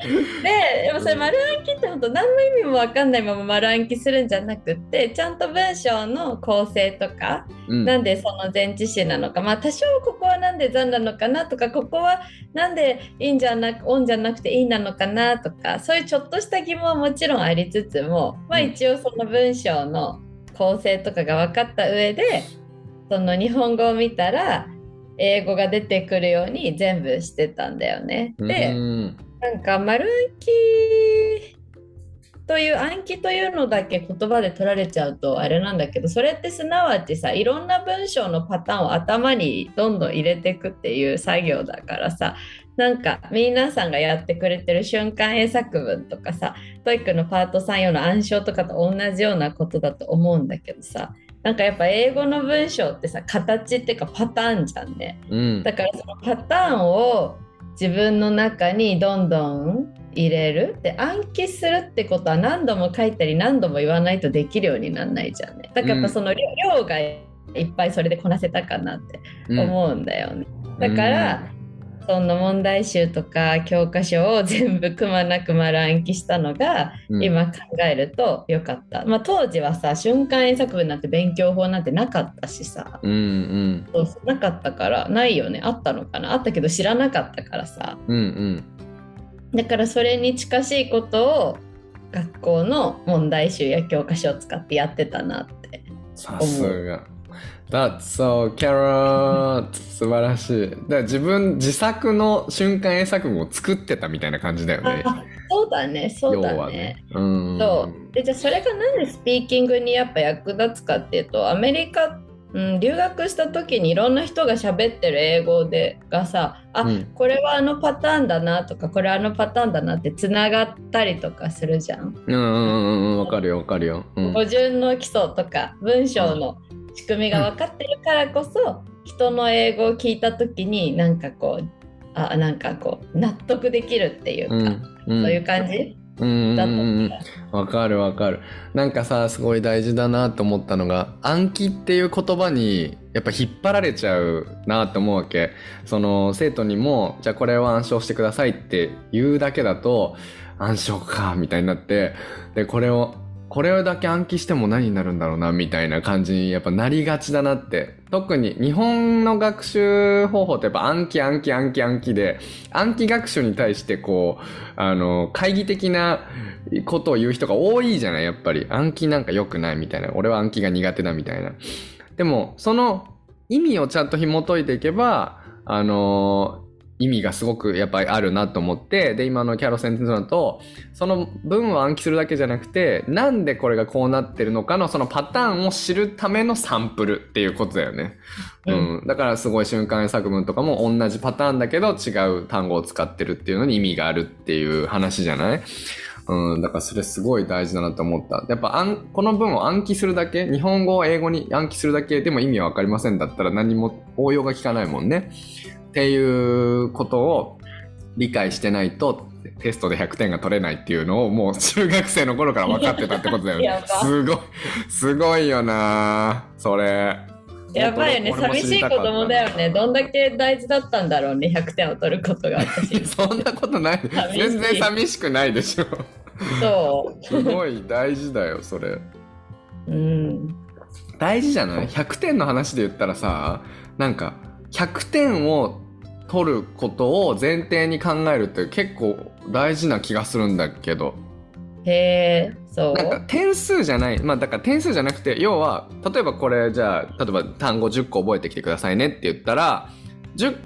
Speaker 2: ででもそれ丸暗記って本当何の意味も分かんないまま丸暗記するんじゃなくってちゃんと文章の構成とか
Speaker 1: うん。
Speaker 2: なんでその前置詞なのかまあ多少ここはなんで残なのかなとかここはなんでいいんじゃなくオンじゃなくていいなのかなとかそういうちょっとした疑問はもちろんありつつもまあ
Speaker 1: うん
Speaker 2: 一応その文章の構成とかが分かった上でその日本語を見たら英語が出てくるように全部してたんだよね。で、
Speaker 1: うん
Speaker 2: なんか丸暗記という暗記というのだけ言葉で取られちゃうとあれなんだけどそれってすなわちさいろんな文章のパターンを頭にどんどん入れていくっていう作業だからさなんか皆さんがやってくれてる瞬間英作文とかさ TOEIC のパート3用の暗唱とかと同じようなことだと思うんだけどさなんかやっぱ英語の文章ってさ形っていうかパターンじゃんね。
Speaker 1: うん。
Speaker 2: だからそのパターンを自分の中にどんどん入れるで暗記するってことは何度も書いたり何度も言わないとできるようにならないじゃんね。だからその量,、量がいっぱいそれでこなせたかなって
Speaker 1: うん。
Speaker 2: 思うんだよね、だから、その問題集とか教科書を全部くまなく丸暗記したのが、
Speaker 1: うん。
Speaker 2: 今考えるとよかった、まあ、当時はさ瞬間英作文なんて勉強法なんてなかったしさ。
Speaker 1: うんうん。
Speaker 2: そうなかったからないよね。あったのかな。あったけど知らなかったからさ。
Speaker 1: うんうん。
Speaker 2: だからそれに近しいことを学校の問題集や教科書を使ってやってたなって
Speaker 1: さすが That's so Kara 素晴らしい。だから自分自作の瞬間英作文を作ってたみたいな感じだよね。
Speaker 2: あそうだねそう
Speaker 1: 要
Speaker 2: だね。
Speaker 1: はね。うん。
Speaker 2: そう。でじゃあそれがなんでスピーキングにやっぱ役立つかっていうとアメリカ、うん、留学した時にいろんな人が喋ってる英語でがさあ、
Speaker 1: うん。
Speaker 2: これはあのパターンだなとかこれはあのパターンだなってつながったりとかするじゃん。
Speaker 1: うんうんうんうんわかるよわかるよ。うん。
Speaker 2: 語順の基礎とか文章の仕組みが分かってるからこそ、人の英語を聞いた時になんかこうあなんかこう納得できるっていうか、
Speaker 1: うんうん。
Speaker 2: そういう感じ、
Speaker 1: うんわかるわかる。なんかさすごい大事だなと思ったのが暗記っていう言葉にやっぱ引っ張られちゃうなと思うわけ。その生徒にもじゃあこれを暗唱してくださいって言うだけだと暗唱かみたいになってでこれをこれだけ暗記しても何になるんだろうなみたいな感じにやっぱなりがちだなって。特に日本の学習方法ってやっぱ暗記暗記暗記暗記で暗記学習に対してこうあの懐疑的なことを言う人が多いじゃないやっぱり。暗記なんか良くないみたいな。俺は暗記が苦手だみたいな。でもその意味をちゃんと紐解いていけばあの意味がすごくやっぱりあるなと思ってで今のキャロ先生だとその文を暗記するだけじゃなくてなんでこれがこうなってるのかのそのパターンを知るためのサンプルっていうことだよね、
Speaker 2: う
Speaker 1: うん。んだからすごい瞬間作文とかも同じパターンだけど違う単語を使ってるっていうのに意味があるっていう話じゃない？うん、だからそれすごい大事だなと思った。やっぱ暗この文を暗記するだけ、日本語を英語に暗記するだけでも意味はわかりませんだったら何も応用が効かないもんね。っていうことを理解してないとテストで100点が取れないっていうのをもう中学生の頃から分かってたってことだよ
Speaker 2: や
Speaker 1: ね
Speaker 2: ば。
Speaker 1: すごい、すごいよなそれ。
Speaker 2: やばいよね寂しい子供だよねどんだけ大事だったんだろうね100点を取ることが私
Speaker 1: そんなことない。全然寂しくないでしょ。
Speaker 2: そ
Speaker 1: すごい大事だよ、それ。
Speaker 2: ううん
Speaker 1: 大事じゃない ?100 点の話で言ったらさ、なんか、100点を取ることを前提に考えるって結構大事な気がするんだけど、
Speaker 2: へえそう？
Speaker 1: なんか点数じゃない、まあだから点数じゃなくて、要は、例えばこれじゃあ、例えば単語10個覚えてきてくださいねって言ったら、10,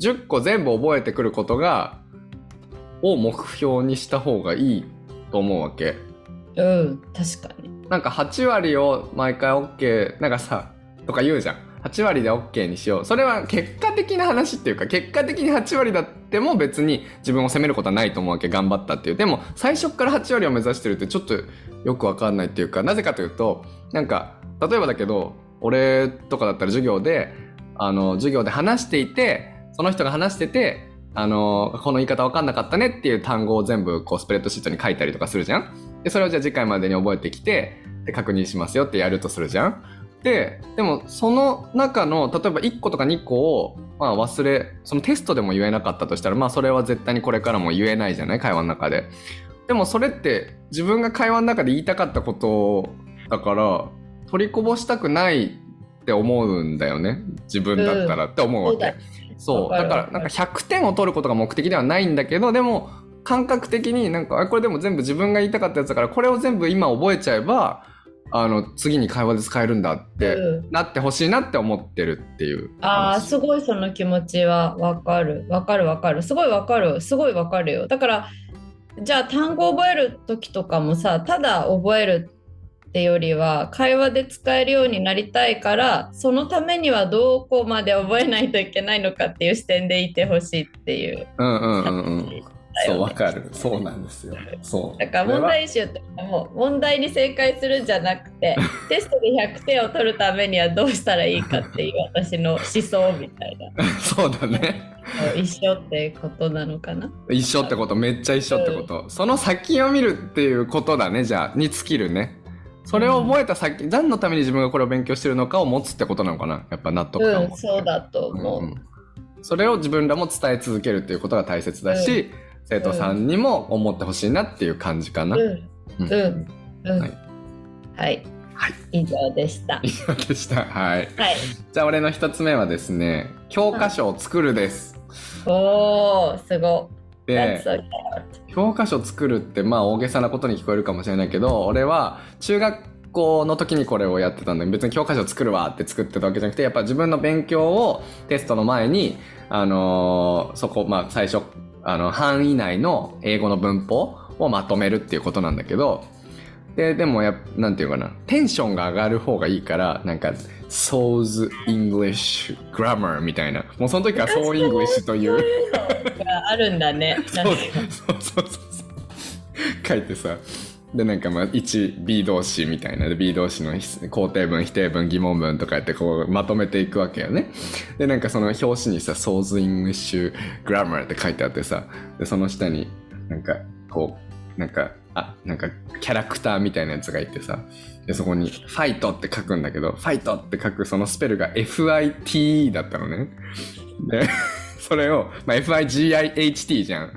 Speaker 1: 10個全部覚えてくることが、を目標にした方がいいと思うわけ。
Speaker 2: うん確かに。
Speaker 1: なんか8割を毎回 OK なんかさとか言うじゃん8割で OK にしよう。それは結果的な話っていうか結果的に8割だっても別に自分を責めることはないと思うわけ。頑張ったっていう。でも最初から8割を目指してるってちょっとよくわかんないっていうかなぜかというとなんか例えばだけど俺とかだったら授業であの授業で話していてその人が話しててあのこの言い方わかんなかったねっていう単語を全部こうスプレッドシートに書いたりとかするじゃん。でそれをじゃあ次回までに覚えてきてで確認しますよってやるとするじゃん。ででもその中の例えば1個とか2個を、まあ、忘れそのテストでも言えなかったとしたらまあそれは絶対にこれからも言えないじゃない？会話の中で。でもそれって自分が会話の中で言いたかったことだから取りこぼしたくないって思うんだよね？自分だったらって思うわけ、
Speaker 2: そうだ。
Speaker 1: そう。だからなんか100点を取ることが目的ではないんだけどでも感覚的になんかあこれでも全部自分が言いたかったやつだからこれを全部今覚えちゃえばあの次に会話で使えるんだって、
Speaker 2: うん。
Speaker 1: なってほしいなって思ってるっていう
Speaker 2: ああ
Speaker 1: 話。
Speaker 2: すごいその気持ちはわかる。わかるわかる。すごいわかる。すごいわかるよ。だからじゃあ単語覚える時とかもさただ覚えるってよりは会話で使えるようになりたいからそのためにはどこまで覚えないといけないのかっていう視点でいてほしいっていう。
Speaker 1: うんうんうんうん
Speaker 2: 感じ
Speaker 1: そうわかる。そうなんですよ。そう。
Speaker 2: だから問題集とかも問題に正解するんじゃなくて テストで100点を取るためにはどうしたらいいかっていう私の思想みたいな。
Speaker 1: そうだね。
Speaker 2: 一緒ってことなのかな？
Speaker 1: 一緒ってことめっちゃ一緒ってこと、その先を見るっていうことだねじゃあに尽きるね。それを覚えた先、何のために自分がこれを勉強してるのかを持つってことなのかな？やっぱ納得感を。
Speaker 2: うんそうだと思う、
Speaker 1: うんうん。それを自分らも伝え続けるっていうことが大切だし、生徒さんにも思ってほしいなっていう感じかな。
Speaker 2: うん。
Speaker 1: うん。はい。
Speaker 2: はい、
Speaker 1: はい。
Speaker 2: 以上でした。
Speaker 1: 以上でした。はい。
Speaker 2: はい。
Speaker 1: じゃあ俺の一つ目はですね、教科書を作るです。
Speaker 2: おーすごい。
Speaker 1: で教科書作るってまあ大げさなことに聞こえるかもしれないけど、俺は中学校の時にこれをやってたんで、別に教科書作るわって作ってたわけじゃなくて、やっぱ自分の勉強をテストの前に、あのーそこ、まあ最初、あの、範囲内の英語の文法をまとめるっていうことなんだけど、で、でもやなんていうかな、テンションが上がる方がいいから、なんか、Soul's English Grammar みたいな。もうその時は Soul English という。
Speaker 2: があるんだね
Speaker 1: そうそうそう書いてさでなんかまあ 1B 動詞みたいな。で B 動詞の肯定文否定文疑問文とかやってこうまとめていくわけよね。でなんかその表紙にさ「Soul's English Grammar」って書いてあってさ。でその下になんかこうなんかあなんかキャラクターみたいなやつがいてさ。でそこに「ファイト」って書くんだけど「ファイト」って書くそのスペルが FIT だったのね。でそれを、まあ、FIGIHT じゃん。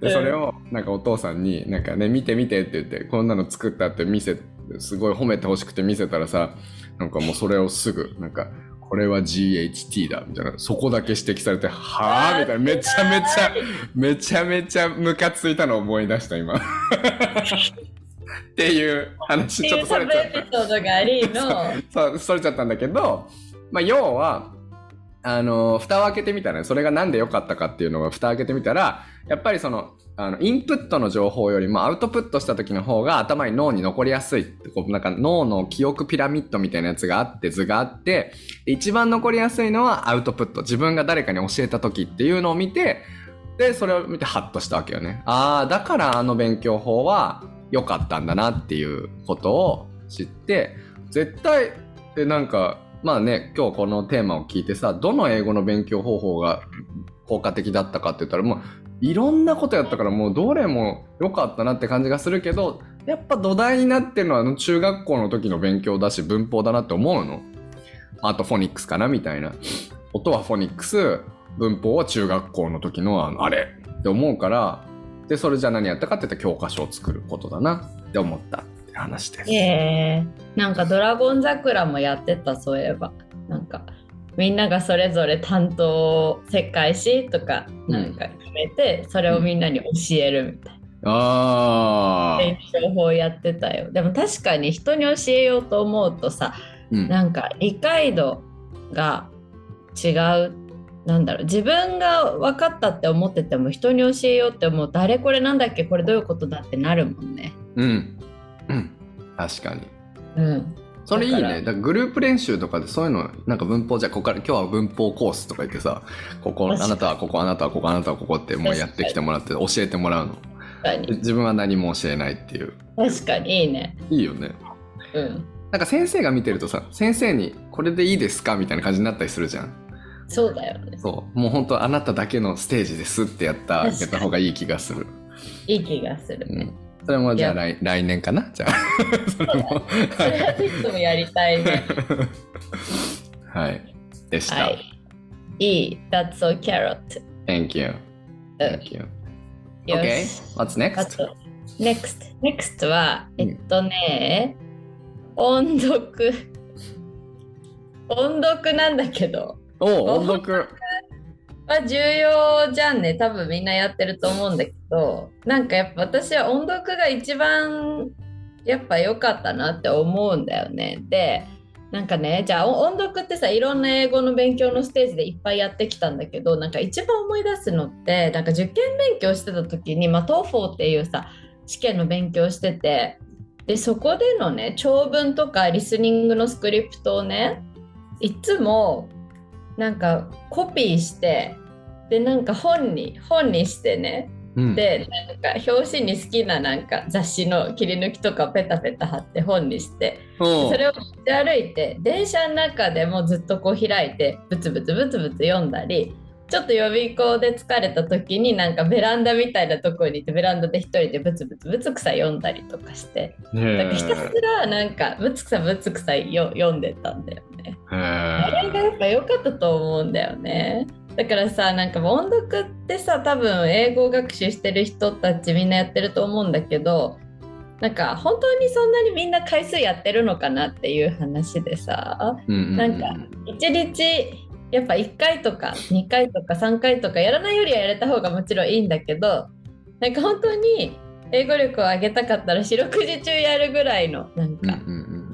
Speaker 1: で、
Speaker 2: うん
Speaker 1: それを、なんかお父さんに、なんかね、見て見てって言って、こんなの作ったって見せ、すごい褒めてほしくて見せたらさなんかもうそれをすぐなんかこれは GHT だみたいな。そこだけ指摘されてはあみたいな。めちゃめちゃめちゃめちゃムカついたのを思い出した今。っていう話ちょっとそれちゃった。そうそれちゃったんだけど、まあ、要はあの蓋を開けてみたら、それが何で良かったかっていうのが蓋を開けてみたらやっぱりそのあのインプットの情報よりもアウトプットした時の方が頭に脳に残りやすいってこうなんか脳の記憶ピラミッドみたいなやつがあって図があって一番残りやすいのはアウトプット。自分が誰かに教えた時っていうのを見てでそれを見てハッとしたわけよね。ああだからあの勉強法は良かったんだなっていうことを知って絶対でなんかまあね今日このテーマを聞いてさどの英語の勉強方法が効果的だったかって言ったらもういろんなことやったからもうどれも良かったなって感じがするけどやっぱ土台になってるのはあの中学校の時の勉強だし文法だなって思うの。あとフォニックスかなみたいな。音はフォニックス文法は中学校の時のあのあれ。って思うからでそれじゃあ何やったかって言ったら教科書を作ることだなって思った。話です。
Speaker 2: えー、なんか「ドラゴン桜」もやってたそういえば。なんかみんながそれぞれ担当世界史とかなんか決めて、それをみんなに教えるみたいな。
Speaker 1: あ
Speaker 2: 勉強法やってたよ。でも確かに人に教えようと思うとさ
Speaker 1: うん。
Speaker 2: なんか理解度が違う。なんだろう。自分が分かったって思ってても人に教えようって思うとあれこれなんだっけ？これどういうことだってなるもんね。
Speaker 1: うん。うん。確かに。
Speaker 2: うん、
Speaker 1: それいいね。
Speaker 2: だ
Speaker 1: グループ練習とかでそういうの、なんか文法じゃあここから今日は文法コースとか言ってさ、ここ、あなたはここ、あなたはここ、あなたはここってもうやってきてもらって教えてもらうの。
Speaker 2: 確かに
Speaker 1: 自分は何も教えないっていう。
Speaker 2: 確かにいいね。
Speaker 1: いいよね。
Speaker 2: うん、
Speaker 1: なんか先生が見てるとさ、先生にこれでいいですかみたいな感じになったりするじゃん。
Speaker 2: そうだよね。
Speaker 1: そう。もう本当あなただけのステージですってやった、やった方がいい気がする。
Speaker 2: いい気がする。
Speaker 1: うん。それもじゃあ
Speaker 2: い
Speaker 1: 来来年かな？じゃあ。それも。
Speaker 2: それはぜひともやりたいね。
Speaker 1: はい。でした。
Speaker 2: はい。いい。That's so carrot.
Speaker 1: Thank you.
Speaker 2: うん
Speaker 1: Thank you.
Speaker 2: よ
Speaker 1: Okay.
Speaker 2: し
Speaker 1: What's
Speaker 2: あ
Speaker 1: next?
Speaker 2: と、next。next は、
Speaker 1: うん
Speaker 2: えっとね、音読。音読なんだけど、
Speaker 1: おお、音読。
Speaker 2: は重要じゃんね。多分みんなやってると思うんだけど、なんかやっぱ私は音読が一番やっぱ良かったなって思うんだよね。で、なんかね、じゃあ音読ってさ、いろんな英語の勉強のステージでいっぱいやってきたんだけど、なんか一番思い出すのって、なんか受験勉強してた時に、まあ、TOEFL っていうさ、試験の勉強してて、で、そこでのね、長文とかリスニングのスクリプトをね、いつもなんかコピーして、で、なんか本に、本にしてね、
Speaker 1: うん。
Speaker 2: でなんか表紙に好きななんか雑誌の切り抜きとかペタペタ貼って本にして
Speaker 1: お
Speaker 2: それを持ち歩いて電車の中でもずっとこう開いてブツブツブツブツ読んだりちょっと予備校で疲れた時になんかベランダみたいなところに行ってベランダで一人でブツブツブツクサ読んだりとかして
Speaker 1: ね
Speaker 2: なんかひたすらなんかブツクサブツクサよ読んでたんだよね。
Speaker 1: へ
Speaker 2: あれがやっぱ良かったと思うんだよね。だからさなんか音読ってさ多分英語学習してる人たちみんなやってると思うんだけどなんか本当にそんなにみんな回数やってるのかなっていう話でさ
Speaker 1: うんうんうん
Speaker 2: なんか1日やっぱ1回とか2回とか3回とかやらないよりはやれた方がもちろんいいんだけどなんか本当に英語力を上げたかったら四六時中やるぐらいのなんか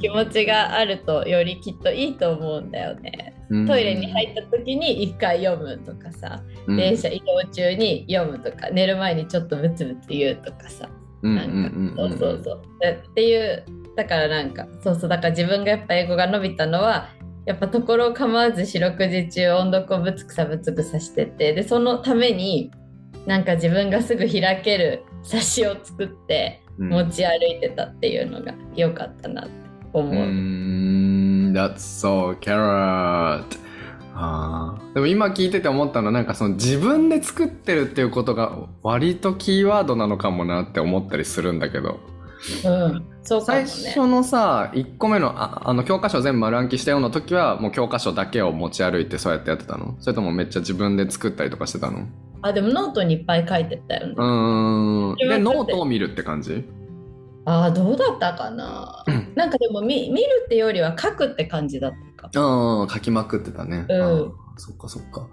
Speaker 2: 気持ちがあるとよりきっといいと思うんだよね。
Speaker 1: うん。
Speaker 2: トイレに入った時に1回読むとかさ、
Speaker 1: うん。
Speaker 2: 電車移動中に読むとか寝る前にちょっとブツブツ言うとかさ。
Speaker 1: うん
Speaker 2: なんか、そうそうそう。でっていうだからなんかそうそうだから自分がやっぱ英語が伸びたのはやっぱところを構わず四六時中音読をぶつくさぶつくさしててでそのためになんか自分がすぐ開ける冊子を作って
Speaker 1: うん。
Speaker 2: 持ち歩いてたっていうのが良かったなって思う。
Speaker 1: う That's so carrot. あー。でも今聞いてて思ったのはなんかその自分で作ってるっていうことが割とキーワードなのかもなって思ったりするんだけど。
Speaker 2: うん、そうかも
Speaker 1: 最
Speaker 2: ね。
Speaker 1: 初のさ1個目のああの教科書全部丸暗記したような時はもう教科書だけを持ち歩いてそうやってやってたの？それともめっちゃ自分で作ったりとかしてたの？
Speaker 2: あでもノートにいっぱい書いてたよね。
Speaker 1: う。ーん。でノートを見るって感じ？
Speaker 2: ああ、どうだったかな？なんかでも見見るってよりは書くって感じだったか
Speaker 1: うん、書きまくってたね。
Speaker 2: うん
Speaker 1: そっかそっか。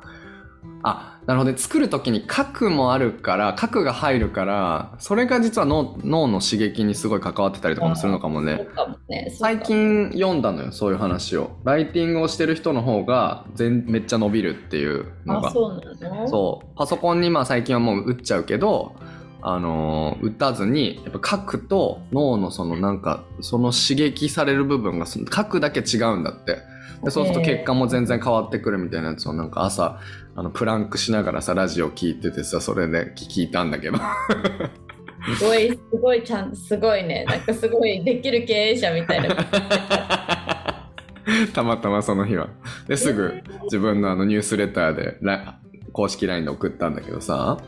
Speaker 1: あ、なるほどね。作るときに書くもあるから、書くが入るから、それが実は脳脳の刺激にすごい関わってたりとかもするのかもね。
Speaker 2: かもね。
Speaker 1: 最近読んだのよ、そういう話を。ライティングをしてる人の方が全めっちゃ伸びるっていうのが。
Speaker 2: あ、そうなの？
Speaker 1: そう。パソコンにまあ最近はもう打っちゃうけど、あのー打たずに、やっぱ書くと脳のそのなんか、その刺激される部分が書くだけ違うんだって。でそうすると結果も全然変わってくるみたいなやつをなんか朝、あの、プランクしながらさ、ラジオ聞いててさ、それで聞いたんだけど。
Speaker 2: すごい、すごいちゃん、すごいね。なんかすごいできる経営者みたいな。
Speaker 1: たまたまその日は。ですぐ自分のあのニュースレターでラ公式 LINE で送ったんだけどさ、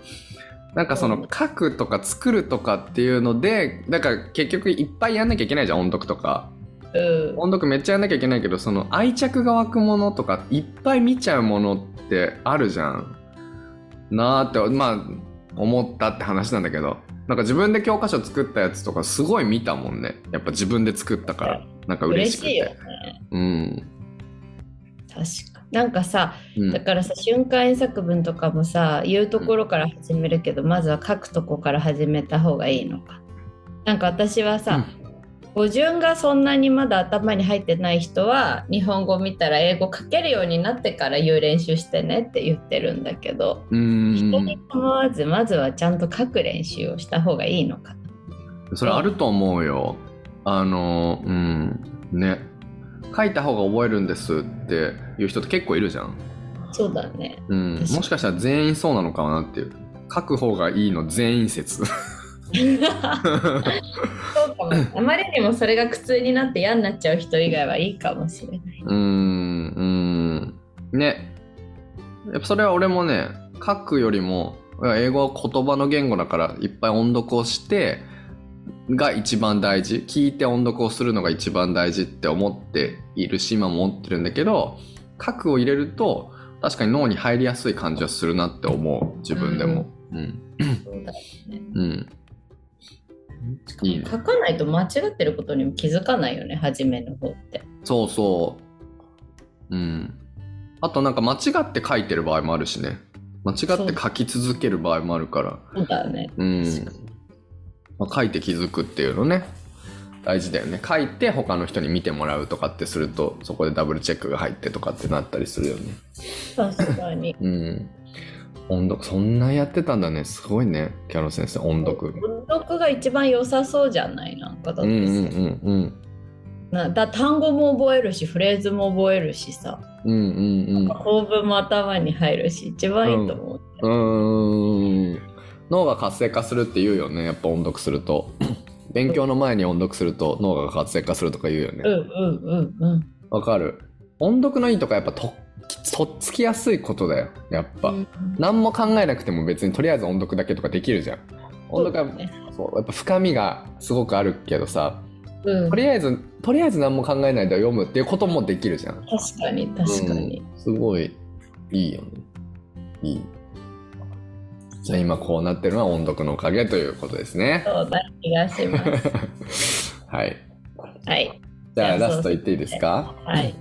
Speaker 1: なんかその書くとか作るとかっていうので、だから結局いっぱいやんなきゃいけないじゃん、音読とか。
Speaker 2: うん。
Speaker 1: 音読めっちゃやんなきゃいけないけど、その愛着が湧くものとかいっぱい見ちゃうものってあるじゃん。なーって、まあ、思ったって話なんだけど、なんか自分で教科書作ったやつとかすごい見たもんね。やっぱ自分で作ったから。なんか嬉しくて。
Speaker 2: 嬉しいよね。
Speaker 1: うん。
Speaker 2: 確か。なんかさ、
Speaker 1: うん
Speaker 2: だからさ、瞬間演作文とかもさ、言うところから始めるけど、まずは書くとこから始めた方がいいのか。なんか私はさ、語順がそんなにまだ頭に入ってない人は日本語見たら英語書けるようになってから言う練習してねって言ってるんだけど、
Speaker 1: うん
Speaker 2: 人に構わずまずはちゃんと書く練習をした方がいいのかな。
Speaker 1: それあると思うよ。あの、うん。ね。書いた方が覚えるんですっていう人って結構いるじゃん。
Speaker 2: そうだね。
Speaker 1: うん。もしかしたら全員そうなのかなっていう。書く方がいいの全員説。
Speaker 2: そうかも。あまりにもそれが苦痛になって嫌になっちゃう人以外はいいかもしれない。
Speaker 1: うーん、うーん。ね。やっぱそれは俺もね、書くよりも、英語は言葉の言語だからいっぱい音読をして、が一番大事。聞いて音読をするのが一番大事って思っているし、今も思ってるんだけど、書くを入れると、確かに脳に入りやすい感じはするなって思う。自分でも。うん。
Speaker 2: そうだね
Speaker 1: うん。いいね。
Speaker 2: 書かないと間違ってることにも気づかないよね、初めの方って。
Speaker 1: そうそう。うん。あとなんか間違って書いてる場合もあるしね。間違って書き続ける場合もあるから。
Speaker 2: そうだね。
Speaker 1: うん。まあ、書いて気づくっていうのね。大事だよね。書いて他の人に見てもらうとかってすると、そこでダブルチェックが入ってとかってなったりするよね。
Speaker 2: 確かに。
Speaker 1: うん。音読、そんなやってたんだね。すごいね。キャロ先生、音読。
Speaker 2: 音読が一番良さそうじゃない？なんかだってさ、
Speaker 1: うんうんうんうん。
Speaker 2: なだ単語も覚えるしフレーズも覚えるしさ
Speaker 1: うんうんうん。
Speaker 2: 構文も頭に入るし一番いいと思う、
Speaker 1: うーん脳が活性化するって言うよねやっぱ音読すると。勉強の前に音読すると脳が活性化するとか言うよね。
Speaker 2: うんうんうんうん。
Speaker 1: わかる。音読のいいとかやっぱととっつきやすいことだよやっぱ、
Speaker 2: うん
Speaker 1: 何も考えなくても別にとりあえず音読だけとかできるじゃん。音読は
Speaker 2: そうだね。
Speaker 1: やっぱ深みがすごくあるけどさ
Speaker 2: うん。
Speaker 1: とりあえずとりあえず何も考えないで読むっていうこともできるじゃん。
Speaker 2: 確かに確かに、
Speaker 1: うんすごいいいよね。いいじゃあ今こうなってるのは音読のおかげということですね。
Speaker 2: そうだ気がします。
Speaker 1: はい。
Speaker 2: はい。
Speaker 1: じゃあラスト言っていいですか？
Speaker 2: はい。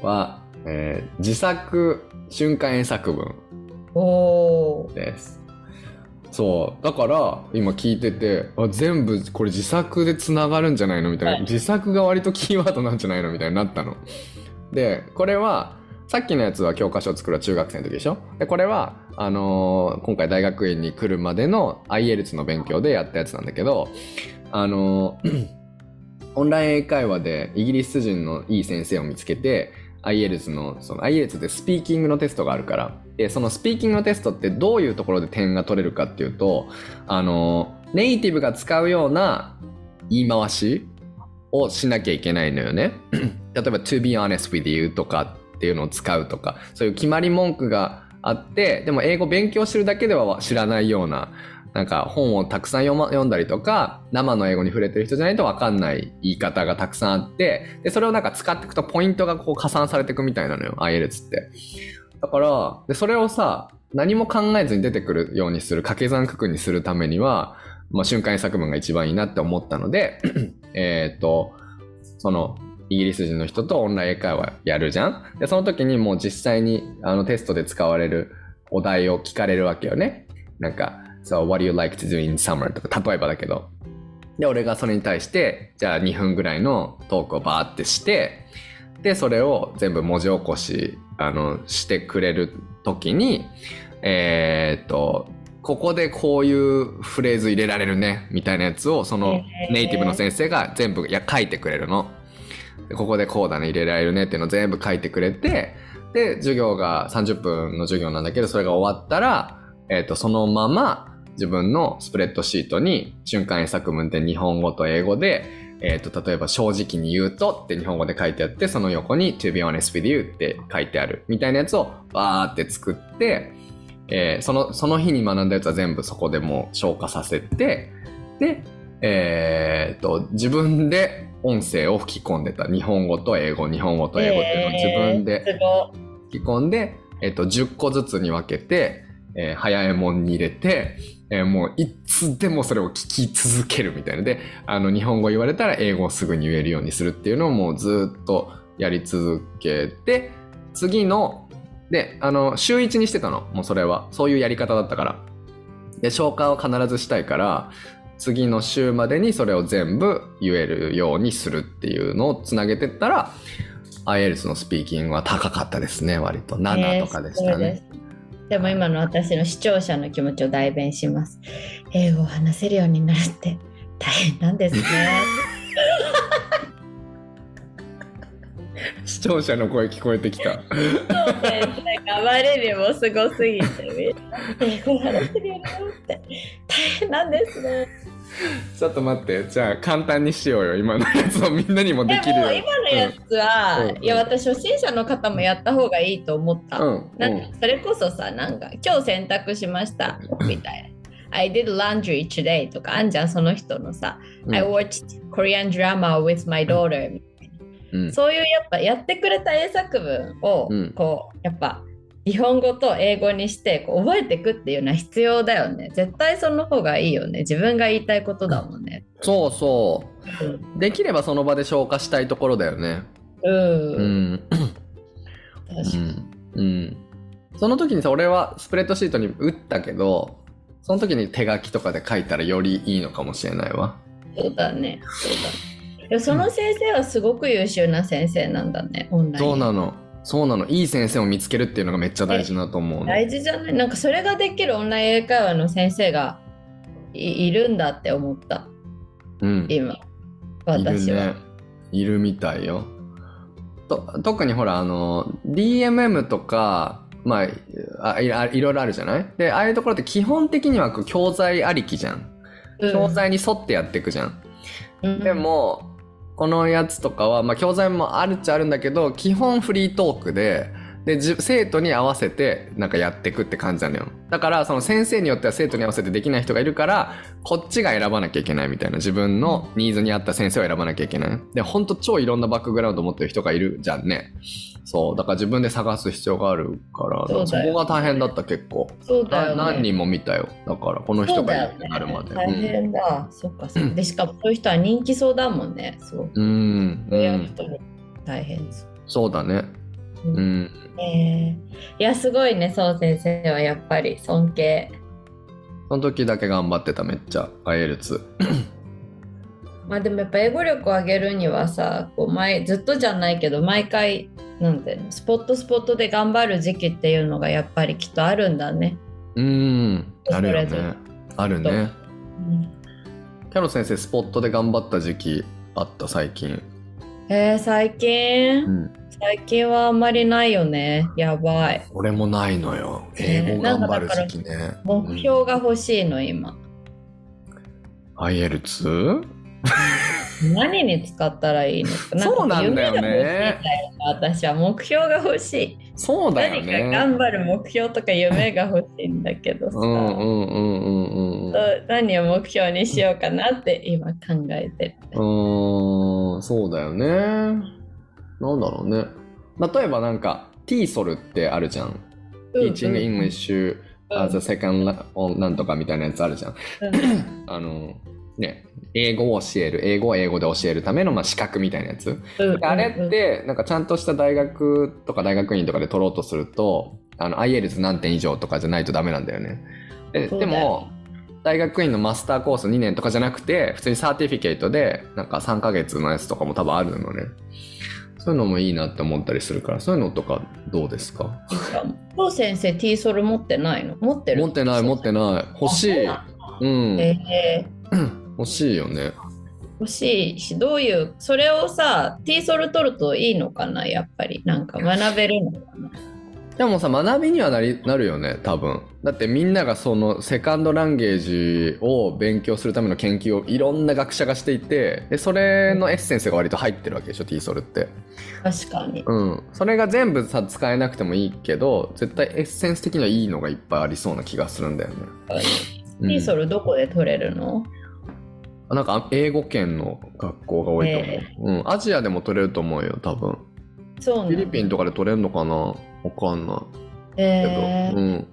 Speaker 1: は、えー自作瞬間演作文
Speaker 2: おお
Speaker 1: です。そう。だから今聞いててあ全部これ自作でつながるんじゃないの？みたいな、
Speaker 2: はい。
Speaker 1: 自作が割とキーワードなんじゃないの？みたいになったの。でこれはさっきのやつは教科書を作る中学生の時でしょ？でこれはあのー今回大学院に来るまでの IELTS の勉強でやったやつなんだけどあのー オンライン英会話でイギリス人のいい先生を見つけて IELTS のその IELTS でスピーキングのテストがあるから。でそのスピーキングのテストってどういうところで点が取れるかっていうとあのネイティブが使うような言い回しをしなきゃいけないのよね。例えば to be honest with you とかっていうのを使うとかそういう決まり文句があってでも英語勉強してるだけでは知らないようななんか本をたくさん読,、ま、読んだりとか生の英語に触れてる人じゃないと分かんない言い方がたくさんあってでそれをなんか使っていくとポイントがこう加算されていくみたいなのよ IELTS って。だからでそれをさ何も考えずに出てくるようにする掛け算九九にするためにはまあ、瞬間作文が一番いいなって思ったので、えっと、その、イギリス人の人とオンライン英会話やるじゃんで、その時にもう実際にあのテストで使われるお題を聞かれるわけよね。なんか、So, what do you like to do in summer? とか、例えばだけど。で、俺がそれに対して、じゃあ2分ぐらいのトークをバーってして、で、それを全部文字起こし、あの、してくれる時に、えーっと、ここでこういうフレーズ入れられるね、みたいなやつを、そのネイティブの先生が全部いや書いてくれるの。ここでこうだね、入れられるねっていうのを全部書いてくれて、で、授業が30分の授業なんだけど、それが終わったら、えっ、と、そのまま自分のスプレッドシートに瞬間英作文って日本語と英語で、えっ、と、例えば正直に言うとって日本語で書いてあって、その横に to be honest with you って書いてあるみたいなやつをバーって作って、えーその、その日に学んだやつは全部そこでもう消化させて、で、えーっと、自分で音声を吹き込んでた。日本語と英語、日本語と英語っていうのを自分で吹き込んで、えっと、10個ずつに分けて、えー早いもんに入れて、えーもういつでもそれを聞き続けるみたいな。で、あの、日本語言われたら英語をすぐに言えるようにするっていうのをもうずっとやり続けて、次の、で、あの、週1にしてたの。もうそれは。そういうやり方だったから。で、消化を必ずしたいから、次の週までにそれを全部言えるようにするっていうのをつなげてったら、IELTS のスピーキングは高かったですね、割と。7とかでしたね。
Speaker 2: えーでも今の私の視聴者の気持ちを代弁します。英語を話せるようになるって大変なんですね。
Speaker 1: 視聴者の声聞こえてきた。
Speaker 2: そうね、なんかあまりにもすごすぎて、英語を話せるようになるって大変なんですね。
Speaker 1: ちょっと待って、じゃあ簡単にしようよ、今のやつをみんなにもできるよ。
Speaker 2: 今のやつは、
Speaker 1: うん。うん。
Speaker 2: いや私初心者の方もやった方がいいと思った。
Speaker 1: うん、うん、
Speaker 2: なんかそれこそさ、なんか今日洗濯しました。みたいな。I did laundry today とかあんじゃん、その人のさ。
Speaker 1: うん。
Speaker 2: I watched Korean drama with my daughter、
Speaker 1: うん、
Speaker 2: そういうやっぱやってくれた英作文を
Speaker 1: うん。
Speaker 2: こうやっぱ日本語と英語にしてこう覚えていくっていうのは必要だよね。絶対その方がいいよね。自分が言いたいことだもんね。
Speaker 1: そうそう。できればその場で消化したいところだよね。
Speaker 2: うん。
Speaker 1: う
Speaker 2: うん、
Speaker 1: ん。
Speaker 2: 確かに
Speaker 1: うん。うん。その時にさ、俺はスプレッドシートに打ったけど、その時に手書きとかで書いたらよりいいのかもしれないわ。
Speaker 2: そうだね。そうだその先生はすごく優秀な先生なんだね、オンライン。
Speaker 1: そうなの。そうなの。いい先生を見つけるっていうのがめっちゃ大事だと思うの。
Speaker 2: 大事じゃない？なんかそれができるオンライン英会話の先生がいいるんだって思った、
Speaker 1: うん。
Speaker 2: 今。
Speaker 1: いる
Speaker 2: 私は。
Speaker 1: ね。いるみたいよ。と特にほら、あの、DMM とか、まあ、あいろいろあるじゃない？で、ああいうところって基本的にはこう教材ありきじゃん。
Speaker 2: うん
Speaker 1: 教材に沿ってやっていくじゃん。
Speaker 2: うん
Speaker 1: でも、このやつとかは、まあ、教材もあるっちゃあるんだけど、基本フリートークで、で、じ生徒に合わせて、なんかやっていくって感じなのよ。だから、その先生によっては生徒に合わせてできない人がいるから、こっちが選ばなきゃいけないみたいな。自分のニーズに合った先生を選ばなきゃいけない。で、ほんと超いろんなバックグラウンド持ってる人がいるじゃんね。そう。だから自分で探す必要があるから、
Speaker 2: そ
Speaker 1: こが大変だった結構。
Speaker 2: そうだよ、ね。
Speaker 1: な何人も見たよ。だから、この人がいるってなるまで。
Speaker 2: ね、大変だ。そっかそっか。で、しかもそういう人は人気そうだもんね。そう。
Speaker 1: うん。うん。
Speaker 2: 大変そう。
Speaker 1: そうだね。
Speaker 2: うん
Speaker 1: うん。
Speaker 2: えー。いや、すごいね、そう先生はやっぱり尊敬。
Speaker 1: その時だけ頑張ってためっちゃ IELTS
Speaker 2: まあでもやっぱ英語力を上げるにはさ、こう前ずっとじゃないけど、毎回、なんていうの、スポットスポットで頑張る時期っていうのがやっぱりきっとあるんだね。
Speaker 1: うーんあるよね。あるね。キャロ先生スポットで頑張った時期あった最近。
Speaker 2: えー、最近、
Speaker 1: うん
Speaker 2: 最近はあんまりないよね。やばい。
Speaker 1: 俺もないのよ英語頑張る時期ね
Speaker 2: 目標が欲しいの、今。
Speaker 1: うん IELTS?
Speaker 2: 何に使ったらいいの？か
Speaker 1: そうなんだよね
Speaker 2: か夢が欲しいんだよ私は目標が欲しい。
Speaker 1: そうだよ
Speaker 2: 何か
Speaker 1: ね
Speaker 2: 頑張る目標とか夢が欲しいんだけどさ、
Speaker 1: うんうんうんうん
Speaker 2: 何を目標にしようかなって今考えてる。
Speaker 1: うーんそうだよねなんだろうね例えばなんか TESOL ってあるじゃん Teaching English あ the second on なんとかみたいなやつあるじゃん。
Speaker 2: うん
Speaker 1: あの、ね、英語を教える、英語を英語で教えるための、まあ、資格みたいなやつ。あれって、なんかちゃんとした大学とか大学院とかで取ろうとすると、あの、IELTS 何点以上とかじゃないとダメなんだよね。ででも、大学院のマスターコース2年とかじゃなくて、普通にサーティフィケートで、なんか3ヶ月のやつとかも多分あるのね。そういうのもいいなって思ったりするから、そういうのとかどうですか？
Speaker 2: 当先生 T ソル持ってないの？持ってる？
Speaker 1: 持ってない、持ってない。欲しい。
Speaker 2: あ
Speaker 1: うん。
Speaker 2: えー
Speaker 1: 欲しいよね。
Speaker 2: 欲しいしどういうそれをさ T ソル取るといいのかな？やっぱりなんか学べるのかな？
Speaker 1: でもさ、学びにはなりなるよね、多分。だってみんながそのセカンドランゲージを勉強するための研究をいろんな学者がしていて、で、それのエッセンスが割と入ってるわけでしょ、T ソルって。
Speaker 2: 確かに
Speaker 1: うん。それが全部さ、使えなくてもいいけど、絶対エッセンス的にはいいのがいっぱいありそうな気がするんだよね。うん
Speaker 2: T ソルどこで取れるの？
Speaker 1: あなんか英語圏の学校が多いと思う。
Speaker 2: え
Speaker 1: うん。アジアでも取れると思うよ、多分。
Speaker 2: そう
Speaker 1: フィリピンとかで取れるのかな？わかんない。
Speaker 2: えー。
Speaker 1: けど、うん、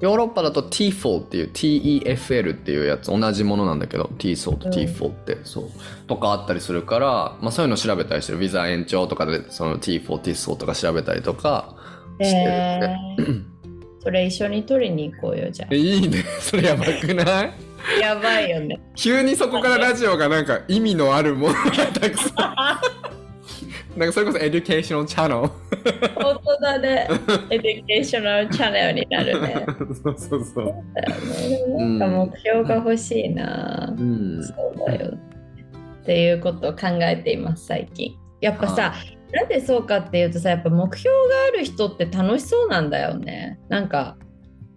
Speaker 1: ヨーロッパだと TEFL っていう TEFL っていうやつ同じものなんだけど TESOL と
Speaker 2: うん。
Speaker 1: TEFL って、そう。とかあったりするから、まあ、そういうの調べたりしてる。ビザ延長とかでその TEFL、TESOL とか調べたりとかしてるね、
Speaker 2: え ーそれ一緒に取りに行こうよじゃ
Speaker 1: えいいね。それやばくない？
Speaker 2: あ やばいよね。
Speaker 1: 急にそこからラジオがなんか意味のあるものがたくさんなんかそれこそ educational チャンネ
Speaker 2: 本当だね。 educational チャンネルになるね。
Speaker 1: ルそうそう。そう
Speaker 2: ね。なんか目標が欲しいな、
Speaker 1: うん。
Speaker 2: そうだよ。っていうことを考えています最近。やっぱさ、なんでそうかっていうとさやっぱ目標がある人って楽しそうなんだよね。なんか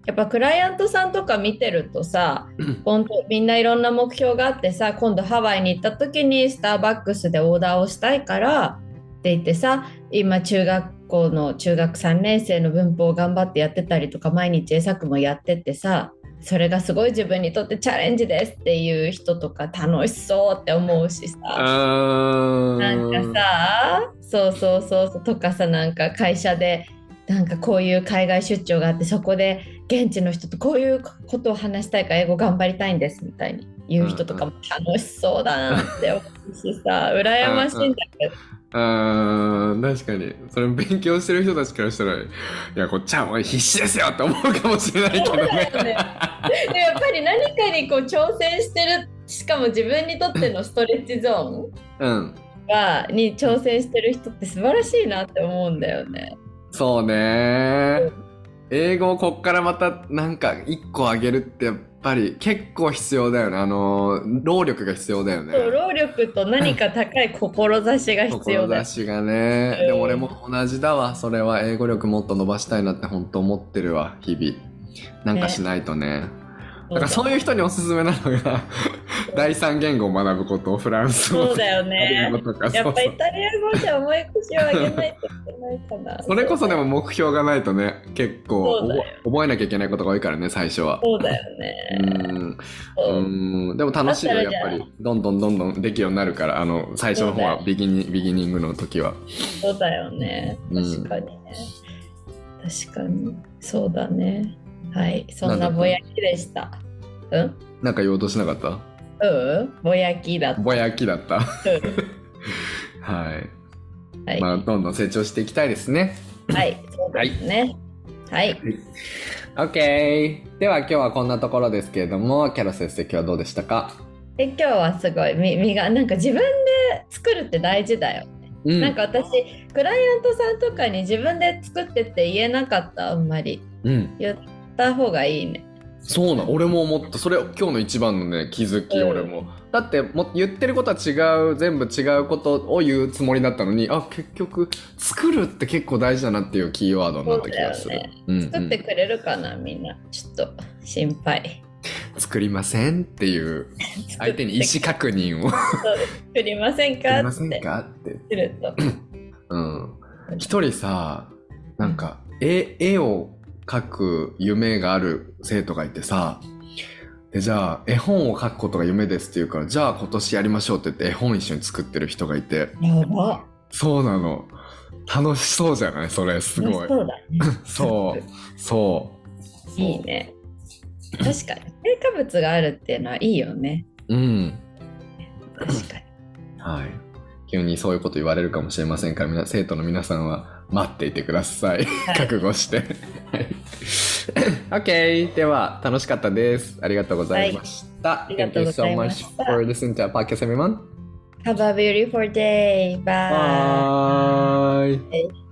Speaker 2: やっぱクライアントさんとか見てるとさ本当みんないろんな目標があってさ今度ハワイに行った時にスターバックスでオーダーをしたいからって言ってさ今中学校の中学3年生の文法を頑張ってやってたりとか毎日英作もやってってさそれがすごい自分にとってチャレンジですっていう人とか楽しそうって思うしさ。
Speaker 1: あ
Speaker 2: なんかさそうそうそうそうとかさなんか会社でなんかこういう海外出張があってそこで現地の人とこういうことを話したいから英語頑張りたいんですみたいに言う人とかも楽しそうだなって思うしさ羨ましいんだけど
Speaker 1: あー確かに。それ勉強してる人たちからしたらいやこっちはもう必死ですよって思うかもしれないけど
Speaker 2: ね。
Speaker 1: ね。
Speaker 2: でやっぱり何かにこう挑戦してるしかも自分にとってのストレッチゾーン
Speaker 1: うん。
Speaker 2: がに挑戦してる人って素晴らしいなって思うんだよね。
Speaker 1: そうね英語をこっからまたなんか一個上げるってぱり結構必要だよね。あの労力が必要だよね。
Speaker 2: 労力と何か高い志が必要だよ。
Speaker 1: 志がね、
Speaker 2: うん。
Speaker 1: でも俺も同じだわ。それは英語力もっと伸ばしたいなって本当思ってるわ日々。なんかしないとねだからそういう人におすすめなのが 第三言語を学ぶことフランス語
Speaker 2: そうだよねやっぱイタリア語じゃ重い腰を上げないといけないかな。
Speaker 1: それこそでも目標がないとね結構覚えなきゃいけないことが多いからね最初は
Speaker 2: そうだよ
Speaker 1: う
Speaker 2: ね。う
Speaker 1: うんでも楽しいよやっぱりどんどんどんどんできるようになるからあの最初の方はビギニビギニングの時は
Speaker 2: そうだよね。
Speaker 1: うん
Speaker 2: 確かにね。確かに。そうだね。はい。そんなぼやきでした。うん？
Speaker 1: なんか言おうとしなかった？
Speaker 2: うん？ぼやきだった。
Speaker 1: ぼやきだった
Speaker 2: うん
Speaker 1: はい
Speaker 2: はい。
Speaker 1: まあどんどん成長していきたいですね
Speaker 2: はい。そうですね。はい。
Speaker 1: OK では今日はこんなところですけれどもキャロ先生今日はどうでしたか？
Speaker 2: で今日はすごいみ身がなんか自分で作るって大事だよ。
Speaker 1: うん
Speaker 2: なんか私クライアントさんとかに自分で作ってって言えなかったあんまり
Speaker 1: うん
Speaker 2: 言った方がいいね。
Speaker 1: そうなん俺も思った。それ今日の一番のね気づき、
Speaker 2: うん。
Speaker 1: 俺も。だっても言ってることは違う全部違うことを言うつもりだったのにあ結局作るって結構大事だなっていうキーワードになった気がする。
Speaker 2: ね。
Speaker 1: うんうん。
Speaker 2: 作ってくれるかなみんな。ちょっと心配。
Speaker 1: 作りませんっていう 相手に意思確認を。
Speaker 2: 作りません
Speaker 1: 作りません
Speaker 2: か？って。
Speaker 1: かって
Speaker 2: すると。
Speaker 1: うん。一人さなんか絵絵を描く夢がある生徒がいてさでじゃあ絵本を描くことが夢ですって言うからじゃあ今年やりましょうって言って絵本一緒に作ってる人がいて
Speaker 2: やば。
Speaker 1: そうなの楽しそうじゃない？それすごい
Speaker 2: そうだね。
Speaker 1: そうそう
Speaker 2: いいね。確かに。成果物があるっていうのはいいよね。
Speaker 1: うん。
Speaker 2: 確かに。
Speaker 1: はい。急にそういうこと言われるかもしれませんから、みな生徒の皆さんは待っていてください。
Speaker 2: はい
Speaker 1: 覚悟して。はい。OK! では、楽しかったです。ありがとうございました。
Speaker 2: いありがとうござい
Speaker 1: Thank you so
Speaker 2: た
Speaker 1: much for listening to our podcast, everyone.
Speaker 2: Have a beautiful day. Bye.
Speaker 1: Bye!